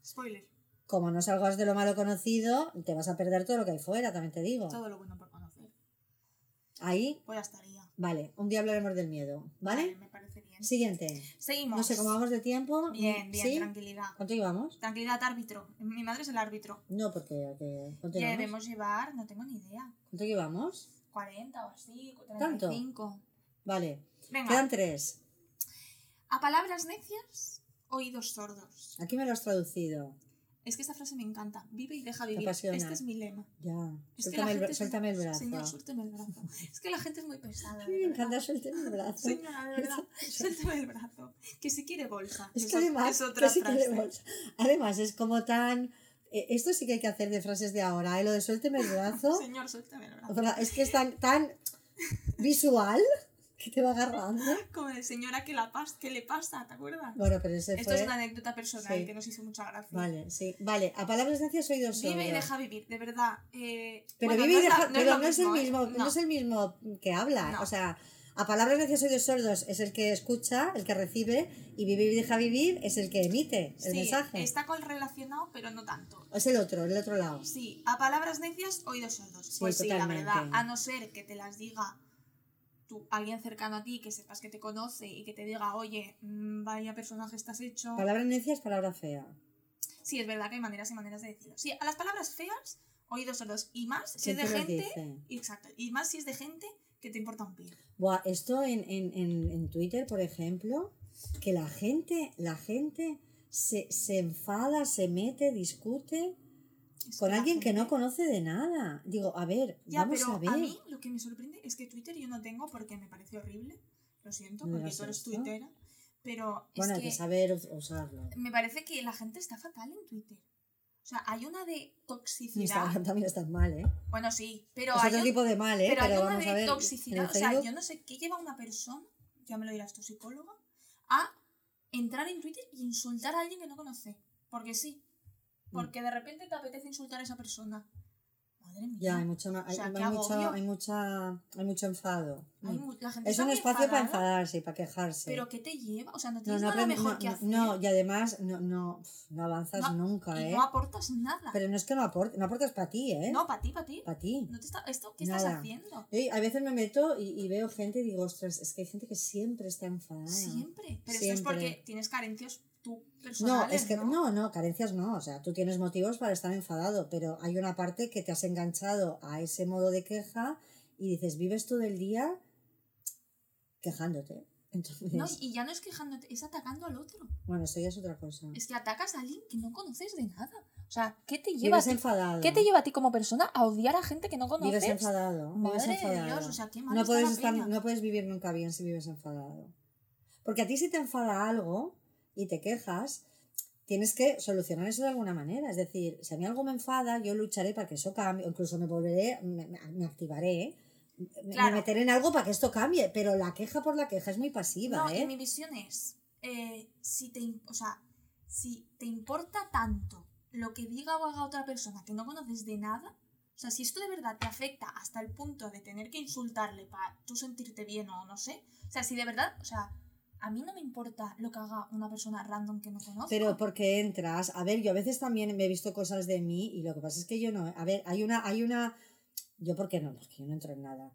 Spoiler. como no salgas de lo malo conocido, te vas a perder todo lo que hay fuera, también te digo. Todo lo bueno por conocer. Ahí, Pues ya estaría. vale, un día hablaremos del miedo, ¿vale? Me parece bien. Siguiente. Seguimos. No sé cómo vamos de tiempo. Bien, bien, ¿Sí? tranquilidad. ¿Cuánto llevamos? Tranquilidad, árbitro. Mi madre es el árbitro. No, porque... que- ¿Cuánto llevamos? debemos llevar, no tengo ni idea. ¿Cuánto llevamos? 40 o así, ¿Tanto? 35. Vale. Venga, Quedan tres. a palabras necias, oídos sordos. Aquí me lo has traducido. Es que esta frase me encanta. Vive y deja vivir. Este es mi lema. Ya. Es que la Suéltame, el, gente es- suéltame el brazo. Señor, suélteme el brazo. Es que la gente es muy pesada. Sí, me encanta suéltame el brazo. Señora, de verdad, suélteme el brazo. Que si quiere bolsa. Es que Eso- además, es otra que que frase. le bolsa. además es como tan... eh, esto sí que hay que hacer de frases de ahora, ¿eh? Lo de suélteme el brazo. Señor, suélteme el brazo. Es que es tan, tan visual que te va agarrando. Como de señora que, la pas que le pasa, ¿te acuerdas? Bueno, pero ese Esto fue... es una anécdota personal Sí. que nos hizo mucha gracia. Vale, sí. Vale, a palabras necias oídos Vive y deja vivir, de verdad. eh, Pero bueno, vive y no es la- deja... no pero no es el ¿eh? mismo, no. No. es el mismo que habla. No. O sea, a palabras necias oídos sordos es el que escucha, el que recibe, y vive y deja vivir es el que emite el Sí, mensaje. está correlacionado, pero no tanto. Es el otro, el otro lado. Sí, a palabras necias, oídos sordos. Sí, pues sí, la verdad. A no ser que te las diga tú, alguien cercano a ti, que sepas que te conoce y que te diga, oye, mm, vaya personaje estás hecho. Palabra necia es palabra fea. Sí, es verdad que hay maneras y maneras de decirlo. Sí, a las palabras feas, oídos sordos. Y más si ¿Quién es de gente. Exacto. Y más si es de gente que te importa un pie. Buah, esto en, en, en, en Twitter, por ejemplo, que la gente, la gente se, se enfada, se mete, discute Con alguien que no conoce de nada. Digo, a ver, Ya, vamos pero a ver. a mí lo que me sorprende es que Twitter yo no tengo porque me parece horrible. Lo siento, No porque tú eres tuitera. Pero bueno, hay es que que saber us- usarlo. me parece que la gente está fatal en Twitter. O sea, hay una de toxicidad. Instagram también está mal, ¿eh? Bueno, sí, pero es hay, otro un- tipo de mal, ¿eh? pero hay una vamos a de ver. toxicidad. O sea, yo no sé qué lleva una persona, ya me lo dirás tu psicóloga, a entrar en Twitter y insultar a alguien que no conoce. Porque sí. Mm. Porque de repente te apetece insultar a esa persona. Madre mía. Ya, hay mucho, hay, O sea, hay mucho, hay mucha, hay mucho enfado. Mm. mu- Es un espacio para enfadada, enfadarse y para quejarse. Pero ¿qué te lleva? O sea, no no, tienes no, nada aprende- mejor no, que no, hacer. no, y además no, no, no avanzas No, nunca, ¿eh? no aportas nada. Pero no es que no aportes, no aportas para ti, ¿eh? No, para ti, para ti. Para ti. No te está, ¿Esto qué Nada. estás haciendo? Yo a veces me meto y, y veo gente y digo, ostras, es que hay gente que siempre está enfadada. Siempre. Pero esto es Siempre. porque tienes carencias tú No, es que ¿no? no, no, carencias no. O sea, tú tienes motivos para estar enfadado, pero hay una parte que te has enganchado a ese modo de queja y dices, vives todo el día quejándote. Entonces, No, y ya no es quejándote, es atacando al otro. bueno, eso ya es otra cosa. Es que atacas a alguien que no conoces de nada. O sea, ¿qué te lleva, a ti, enfadado. ¿qué te lleva a ti como persona a odiar a gente que no conoces? Vives enfadado. vives de enfadado. Dios, o sea, qué mal no, está puedes estar- no puedes vivir nunca bien si vives enfadado. Porque a ti si te enfada algo y te quejas, tienes que solucionar eso de alguna manera. Es decir, si a mí algo me enfada, yo lucharé para que eso cambie, o incluso me volveré, me, activaré, me- Claro. me meteré en algo para que esto cambie. Pero la queja por la queja es muy pasiva, No, ¿eh? y mi visión es, eh, si, te, o sea, si te importa tanto lo que diga o haga otra persona que no conoces de nada, o sea, si esto de verdad te afecta hasta el punto de tener que insultarle para tú sentirte bien o no sé, o sea, si de verdad, o sea, a mí no me importa lo que haga una persona random que no conozco. Pero porque entras, a ver, yo a veces también me he visto cosas de mí y lo que pasa es que yo no, a ver, hay una, hay una, yo por qué no, porque yo no entro en nada,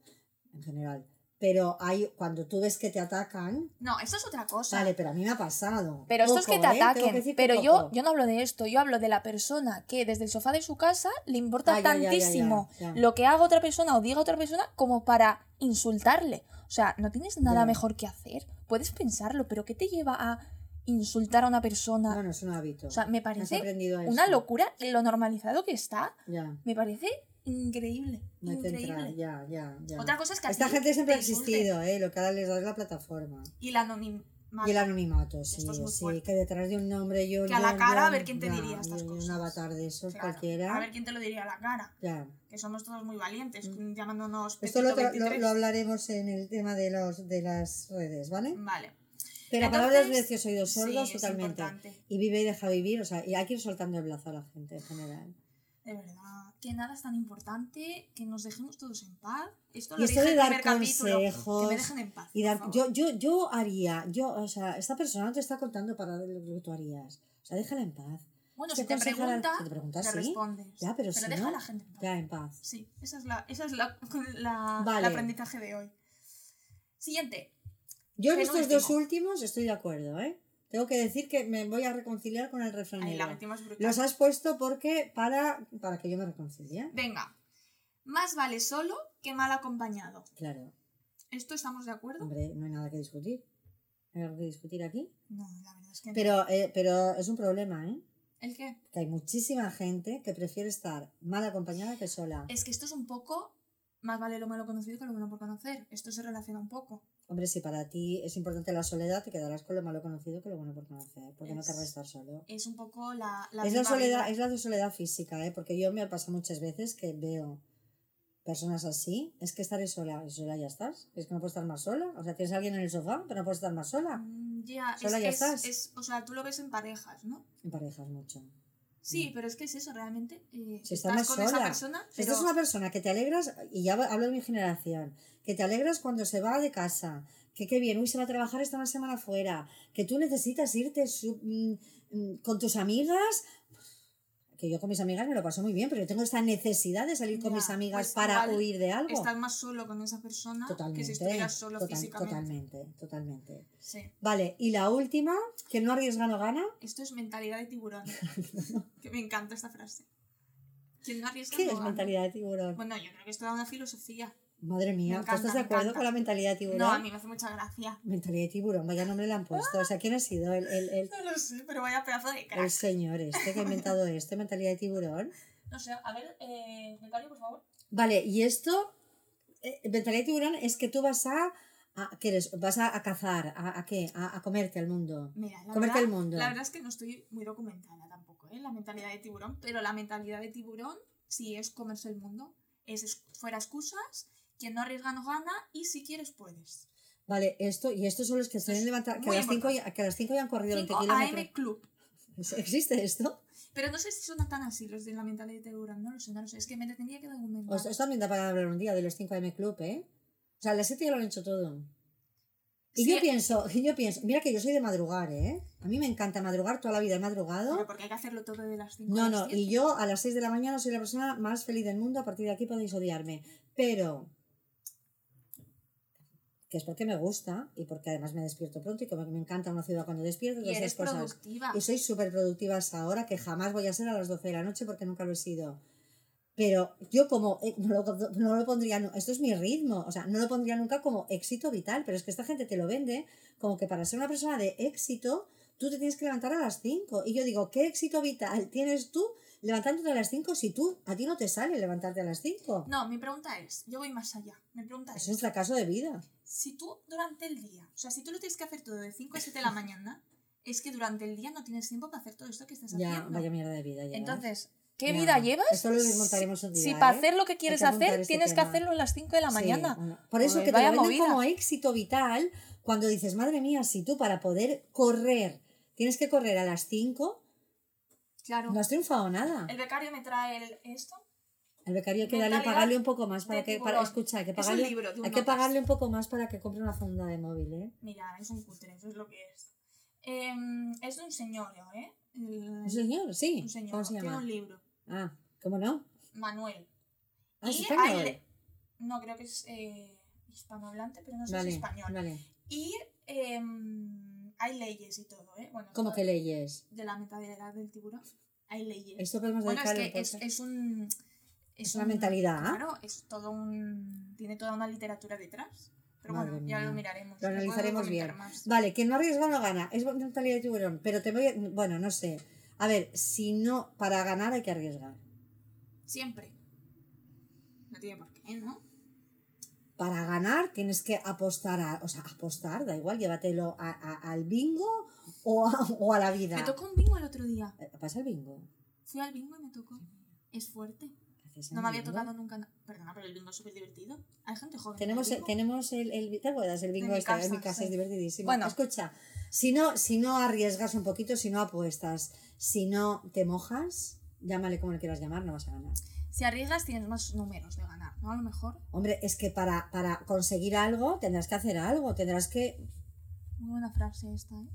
en general, pero hay, cuando tú ves que te atacan, No, eso es otra cosa. vale, pero a mí me ha pasado. Pero esto es que te ¿eh? Ataquen. que pero yo, poco. yo no hablo de esto, yo hablo de la persona que desde el sofá de su casa le importa Ah, ya, ya, ya, tantísimo ya, lo que haga otra persona o diga otra persona como para insultarle. O sea, no tienes nada mejor que hacer. Puedes pensarlo, pero ¿qué te lleva a insultar a una persona? Bueno, es un hábito. o sea, me parece una locura lo normalizado que está. Ya, Me parece increíble. no increíble. ya, ya, ya. Otra cosa es que Esta gente siempre ha existido, ¿eh? Lo que ahora les da es la plataforma. Y el Y el anonimato, sí, sí, que detrás de un nombre yo... Que a la yo- cara yo- a ver quién te ya, diría estas cosas. Un avatar de esos Claro, cualquiera. A ver quién te lo diría a la cara. Ya. Que somos todos muy valientes, llamándonos Mm. Esto lo, lo- 23. lo hablaremos en el tema de los de las redes, ¿vale? Vale. Pero Entonces, palabras necios, oídos sordos, totalmente. importante. Y vive y deja vivir, o sea, y hay que ir soltando el brazo a la gente en general. De verdad, que nada es tan importante, que nos dejemos todos en paz. Esto Y lo esto dije de dar capítulo, que consejos me dejen en paz. Y dar, yo, yo, yo haría, yo, o sea, esta persona te está contando para lo que tú harías. O sea, déjala en paz. bueno, si te pregunta, si te pregunta, sí. respondes. Ya, pero si deja no, a la gente en paz. Ya, en paz. Sí, esa es la, esa es la, la- Vale. el aprendizaje de hoy. Siguiente. Yo en estos dos últimos estoy de acuerdo, ¿eh? Tengo que decir que me voy a reconciliar con el refranero. Los has puesto porque para, para que yo me reconcilie. Venga. Más vale solo que mal acompañado. Claro. ¿Esto estamos de acuerdo? Hombre, no hay nada que discutir. ¿Hay algo que discutir aquí? No, la verdad es que no. Pero, eh, pero es un problema, ¿eh? ¿El qué? Que hay muchísima gente que prefiere estar mal acompañada que sola. Es que esto es un poco. Más vale lo malo conocido que lo bueno por conocer. Esto se relaciona un poco. Hombre, si para ti es importante la soledad, te quedarás con lo malo conocido que lo bueno por conocer, porque no Es- querrás estar solo. Es un poco la. la Es la soledad, es la de soledad física, ¿eh? porque yo me pasa muchas veces que veo personas así, es que estaré sola, y sola ya estás, es que no puedes estar más sola, o sea, tienes a alguien en el sofá, pero no puedes estar más sola, Mm, Ya, Sola es, ya es- estás. es- o sea, tú lo ves en parejas, ¿no? en parejas mucho. Sí, pero es que es eso, realmente. eh, Si estás más con esa sola. persona, Si pero esta es una persona que te alegras, y ya hablo de mi generación, que te alegras cuando se va de casa, que qué bien, uy, se va a trabajar esta una semana fuera, que tú necesitas irte su- mm, mm, con tus amigas, que yo con mis amigas me lo paso muy bien, pero yo tengo esta necesidad de salir con Ya, mis amigas pues para igual huir de algo. estás más solo con esa persona Totalmente. que si estuvieras solo total- físicamente. Totalmente, totalmente. Sí. Vale, y la última, que no arriesga no gana. Esto es mentalidad de tiburón. que me encanta esta frase. Quien no arriesga ¿Qué no es gana. mentalidad de tiburón? Bueno, yo creo que es toda una filosofía. Madre mía, ¿tú encanta, estás de acuerdo con la mentalidad de tiburón? No, a mí me hace mucha gracia. Mentalidad de tiburón, vaya nombre le han puesto. O sea, ¿quién ha sido el, el, el, No lo sé, pero vaya pedazo de el crack. señor este que ha inventado esto, mentalidad de tiburón? No sé, a ver, eh, becario, por favor. Vale, y esto, eh, mentalidad de tiburón es que tú vas a, a ¿qué eres? Vas a, a cazar, a, ¿a qué? A, a comerte al mundo. Mira, la Comerte verdad, el mundo. la verdad es que no estoy muy documentada tampoco, ¿eh? La mentalidad de tiburón, pero la mentalidad de tiburón sí es comerse el mundo. Es fuera excusas, quien no arriesga no gana y si quieres puedes. Vale, esto, y estos son los que se Es deben levantar, que a, las 5 importante. ya, que a las 5 ya han corrido 20 5 kilómetros. AM Club. ¿Existe esto? Pero no sé si son tan así los de la mentalidad de tiburón, no lo sé, no lo sé. Es que me tendría que documentar. Esto también da para hablar un día de los 5 AM Club, ¿eh? O sea, a las 7 ya lo han hecho todo. Y Sí. yo pienso, y yo pienso, mira que yo soy de madrugar, ¿eh? A mí me encanta madrugar, toda la vida he madrugado. Pero porque hay que hacerlo todo de las 5 No, no, y yo a las 6 de la mañana soy la persona más feliz del mundo, a partir de aquí podéis odiarme. Pero, que es porque me gusta y porque además me despierto pronto y como que me encanta una ciudad cuando despierto, Y eres cosas. productiva. Y soy súper productiva hasta ahora, que jamás voy a ser a las 12 de la noche porque nunca lo he sido. Pero yo como, eh, no lo, no lo pondría, esto es mi ritmo, o sea, no lo pondría nunca como éxito vital, pero es que esta gente te lo vende como que para ser una persona de éxito, tú te tienes que levantar a las 5. Y yo digo, ¿qué éxito vital tienes tú levantándote a las 5 si tú, a ti no te sale levantarte a las 5? No, mi pregunta es, yo voy más allá. Mi pregunta Eso es es, un fracaso de vida. si tú durante el día, o sea, si tú lo tienes que hacer todo de 5 a 7 de la mañana, es que durante el día no tienes tiempo para hacer todo esto que estás Ya, haciendo. vaya mierda de vida. llevas. Entonces, ¿qué Ya. vida llevas? Esto lo desmontaremos un Si día, para ¿eh? hacer lo que quieres que hacer, este tienes que hacerlo a las 5 de la Sí, mañana. bueno, Por eso que te vaya lo venden como éxito vital cuando dices, madre mía, si tú para poder correr tienes que correr a las 5, Claro. no has triunfado nada. El becario me trae el, esto. Al becario hay que darle, pagarle un poco más para que, para, escucha, hay que Es pagarle, libro hay que pagarle un poco más para que compre una funda de móvil, ¿eh? Mira, es un cutre, eso es lo que es. Em, es de un señor, ¿eh? El- ¿Un señor? Sí. un señor. ¿Cómo se Tiene llama? un libro. Ah, ¿cómo no? Manuel. Ah, es español. le- No, creo que es eh, hispanohablante, pero no sé Vale, si español. vale. Y em, hay leyes y todo, ¿eh? Bueno, ¿Cómo que leyes? De la mentalidad del tiburón. Hay leyes. Esto podemos bueno, es que es, es un... Es una mentalidad. Claro, es todo un... Tiene toda una literatura detrás. Pero Madre bueno, ya mía. lo miraremos. Lo analizaremos bien. más. Vale, quien no arriesga no gana. Es mentalidad de tiburón. Pero te voy a... Bueno, no sé. A ver, si no, para ganar hay que arriesgar. Siempre. No tiene por qué, ¿no? Para ganar tienes que apostar a... O sea, apostar, da igual, llévatelo a- a- al bingo o a, o a la vida. Me tocó un bingo el otro día. Eh, ¿Pasa el bingo? Fui al bingo y me tocó. Es fuerte. ¿Qué haces No en me había bingo? tocado nunca. na- Perdona, pero el bingo es súper divertido. Hay gente joven. en Tenemos, el bingo. tenemos el, el, ¿te acuerdas? El bingo mi este, en mi casa, casa sí. es divertidísimo. Bueno. escucha, si no, si no arriesgas un poquito, si no apuestas, si no te mojas, llámale como le quieras llamar, no vas a ganar. Si arriesgas tienes más números de ganar, ¿no? A lo mejor. Hombre, es que para, para conseguir algo tendrás que hacer algo, tendrás que... Muy buena frase esta, ¿eh?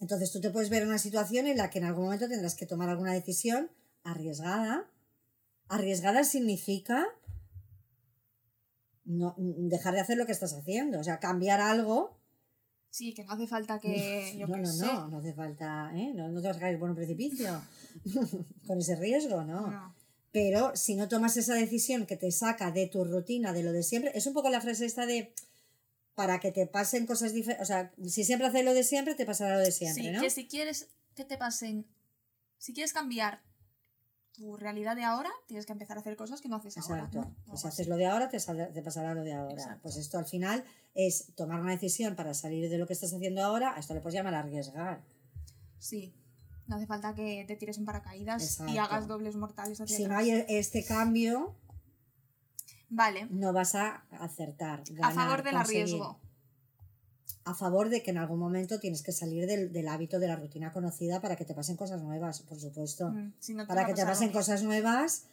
Entonces tú te puedes ver en una situación en la que en algún momento tendrás que tomar alguna decisión arriesgada. Arriesgada significa no, dejar de hacer lo que estás haciendo, o sea, cambiar algo Sí, que no hace falta que. Yo no, no, no, no hace falta, ¿eh? No, no te vas a caer por un precipicio con ese riesgo, ¿no? No. Pero si no tomas esa decisión que te saca de tu rutina, de lo de siempre, es un poco la frase esta de para que te pasen cosas diferentes, o sea, si siempre haces lo de siempre, te pasará lo de siempre, sí, ¿no? que si quieres que te pasen Si quieres cambiar tu realidad de ahora, tienes que empezar a hacer cosas que no haces Exacto. ahora. ¿no? Pues si haces lo de ahora, te, pasará lo de ahora. Exacto. Pues esto al final es tomar una decisión para salir de lo que estás haciendo ahora. A esto le puedes llamar arriesgar. Sí. No hace falta que te tires en paracaídas y hagas dobles mortales hacia Si no hay este cambio, Vale. no vas a acertar. a favor del conseguir. arriesgo. A favor de que en algún momento tienes que salir del, del hábito de la rutina conocida para que te pasen cosas nuevas, por supuesto. Mm, si no te para que te pasen cosas nuevas,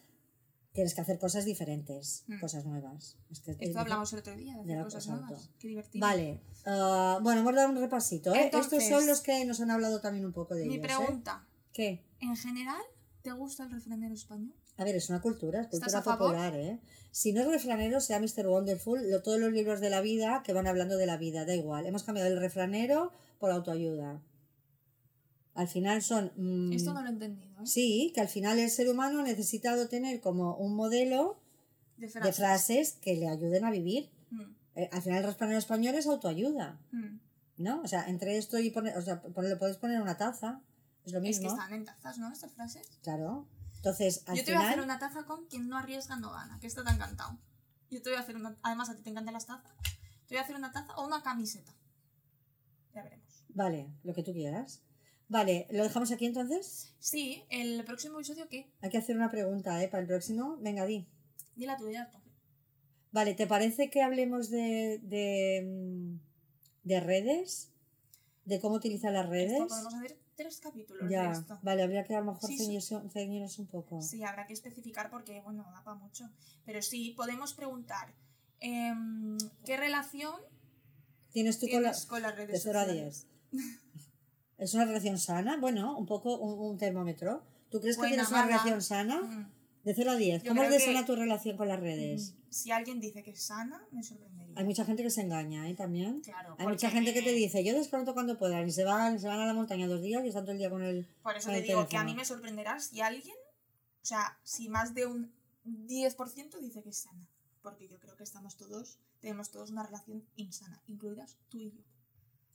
tienes que hacer cosas diferentes, Mm. cosas nuevas. Es que- Esto hablamos el otro día, de hacer cosas cosa nuevas. Qué divertido. Vale, ah, bueno, hemos dado un repasito. ¿eh? Estos son los que nos han hablado también un poco de Mi ellos. ¿eh? pregunta, ¿Qué? en general, ¿te gusta el refranero español? A ver, es una cultura, es ¿Estás cultura popular, ¿eh? Si no es refranero, sea Mr. Wonderful, lo- todos los libros de la vida que van hablando de la vida, da igual. Hemos cambiado el refranero por autoayuda. Al final son... mm, Esto no lo he entendido, ¿eh? Sí, que al final el ser humano ha necesitado tener como un modelo De de frases. que le ayuden a vivir. Mm, Eh, al final el refranero español es autoayuda, mm. ¿no? O sea, entre esto y poner, o sea, le puedes poner una taza, es lo Es que mismo. están en tazas, ¿no? Estas frases. Claro. Entonces, al Yo te voy a hacer una taza con quien no arriesga no gana, que esto te ha encantado. Yo te voy a hacer una... Además, a ti te encantan las tazas. Te voy a hacer una taza o una camiseta. Ya veremos. Vale, lo que tú quieras. Vale, ¿lo dejamos aquí entonces? Sí, el próximo episodio, ¿qué? Hay que hacer una pregunta, ¿eh? Para el próximo. Venga, di. Di la tuya, tú. Vale, ¿te parece que hablemos de, de, mm, de redes? ¿De cómo utilizar las redes? Esto podemos hacer tres capítulos de Ya, esto. vale, habría que a lo mejor Sí, ceñirnos un poco. Sí, habrá que especificar porque, bueno, da para mucho. Pero sí, podemos preguntar, em, ¿qué relación ¿Tienes tú con, la- tienes con las redes de 0 a sociales? 10? ¿Es una relación sana? Bueno, un poco un, un termómetro. ¿Tú crees que Buena, tienes una mala. relación sana? Mm, De 0 a 10. Yo ¿Cómo es de sana tu relación con las redes? mm, Si alguien dice que es sana, me sorprendería. Hay mucha gente que se engaña, ¿eh? También. Claro, Hay mucha gente que te dice, yo desconecto cuando puedan y se van, se van a la montaña dos días y están todo el día con el... Por eso te digo que a mí me sorprenderá si alguien, o sea, si más de un 10% dice que es sana. Porque yo creo que estamos todos, tenemos todos una relación insana, incluidas tú y yo.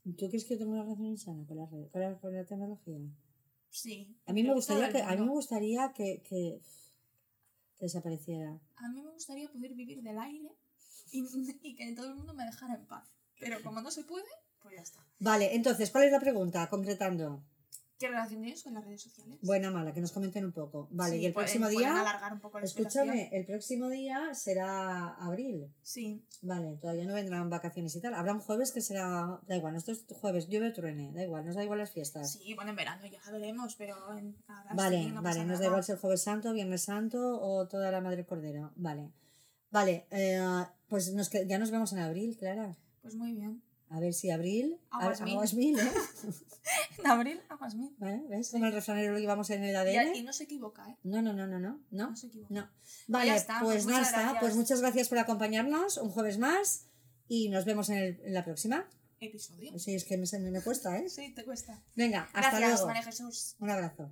¿Tú crees que yo tengo una relación insana con la, red, con la, con la tecnología? Sí. A mí me gustaría que, a mí me gustaría que, que, que desapareciera. A mí me gustaría poder vivir del aire y, y que todo el mundo me dejara en paz. Pero como no se puede, pues ya está. Vale, entonces, ¿cuál es la pregunta? Concretando. ¿Qué relación tienes con las redes sociales? Buena, mala, que nos comenten un poco. Vale, Sí, y el pueden- próximo pueden día... alargar un poco la Escúchame, el próximo día será abril. Sí, Vale, todavía no vendrán vacaciones y tal. Habrá un jueves que será... Da igual, es jueves, llueve truene. Da igual, nos da igual las fiestas. sí, bueno, en verano ya veremos, pero en, ahora Vale, sí, no vale, nos da igual si el jueves santo, viernes santo o toda la madre cordero. Vale. Vale, eh, pues nos, ya nos vemos en abril, Clara. Pues muy bien. A ver si abril. Aguas a- mil. aguas mil, ¿eh? En abril, aguas mil. ¿Vale? ¿Ves? Como el refranero lo llevamos en el ADN. y no se equivoca, ¿eh? No, no, no, no, no. No, No se equivoca. no. Vale, ya está, pues pues nada, gracias. Pues muchas gracias por acompañarnos un jueves más y nos vemos en, el- en la próxima. Episodio. Sí, es que me, me cuesta, ¿eh? Sí, te cuesta. Venga, hasta Gracias, luego. María Jesús. Un abrazo.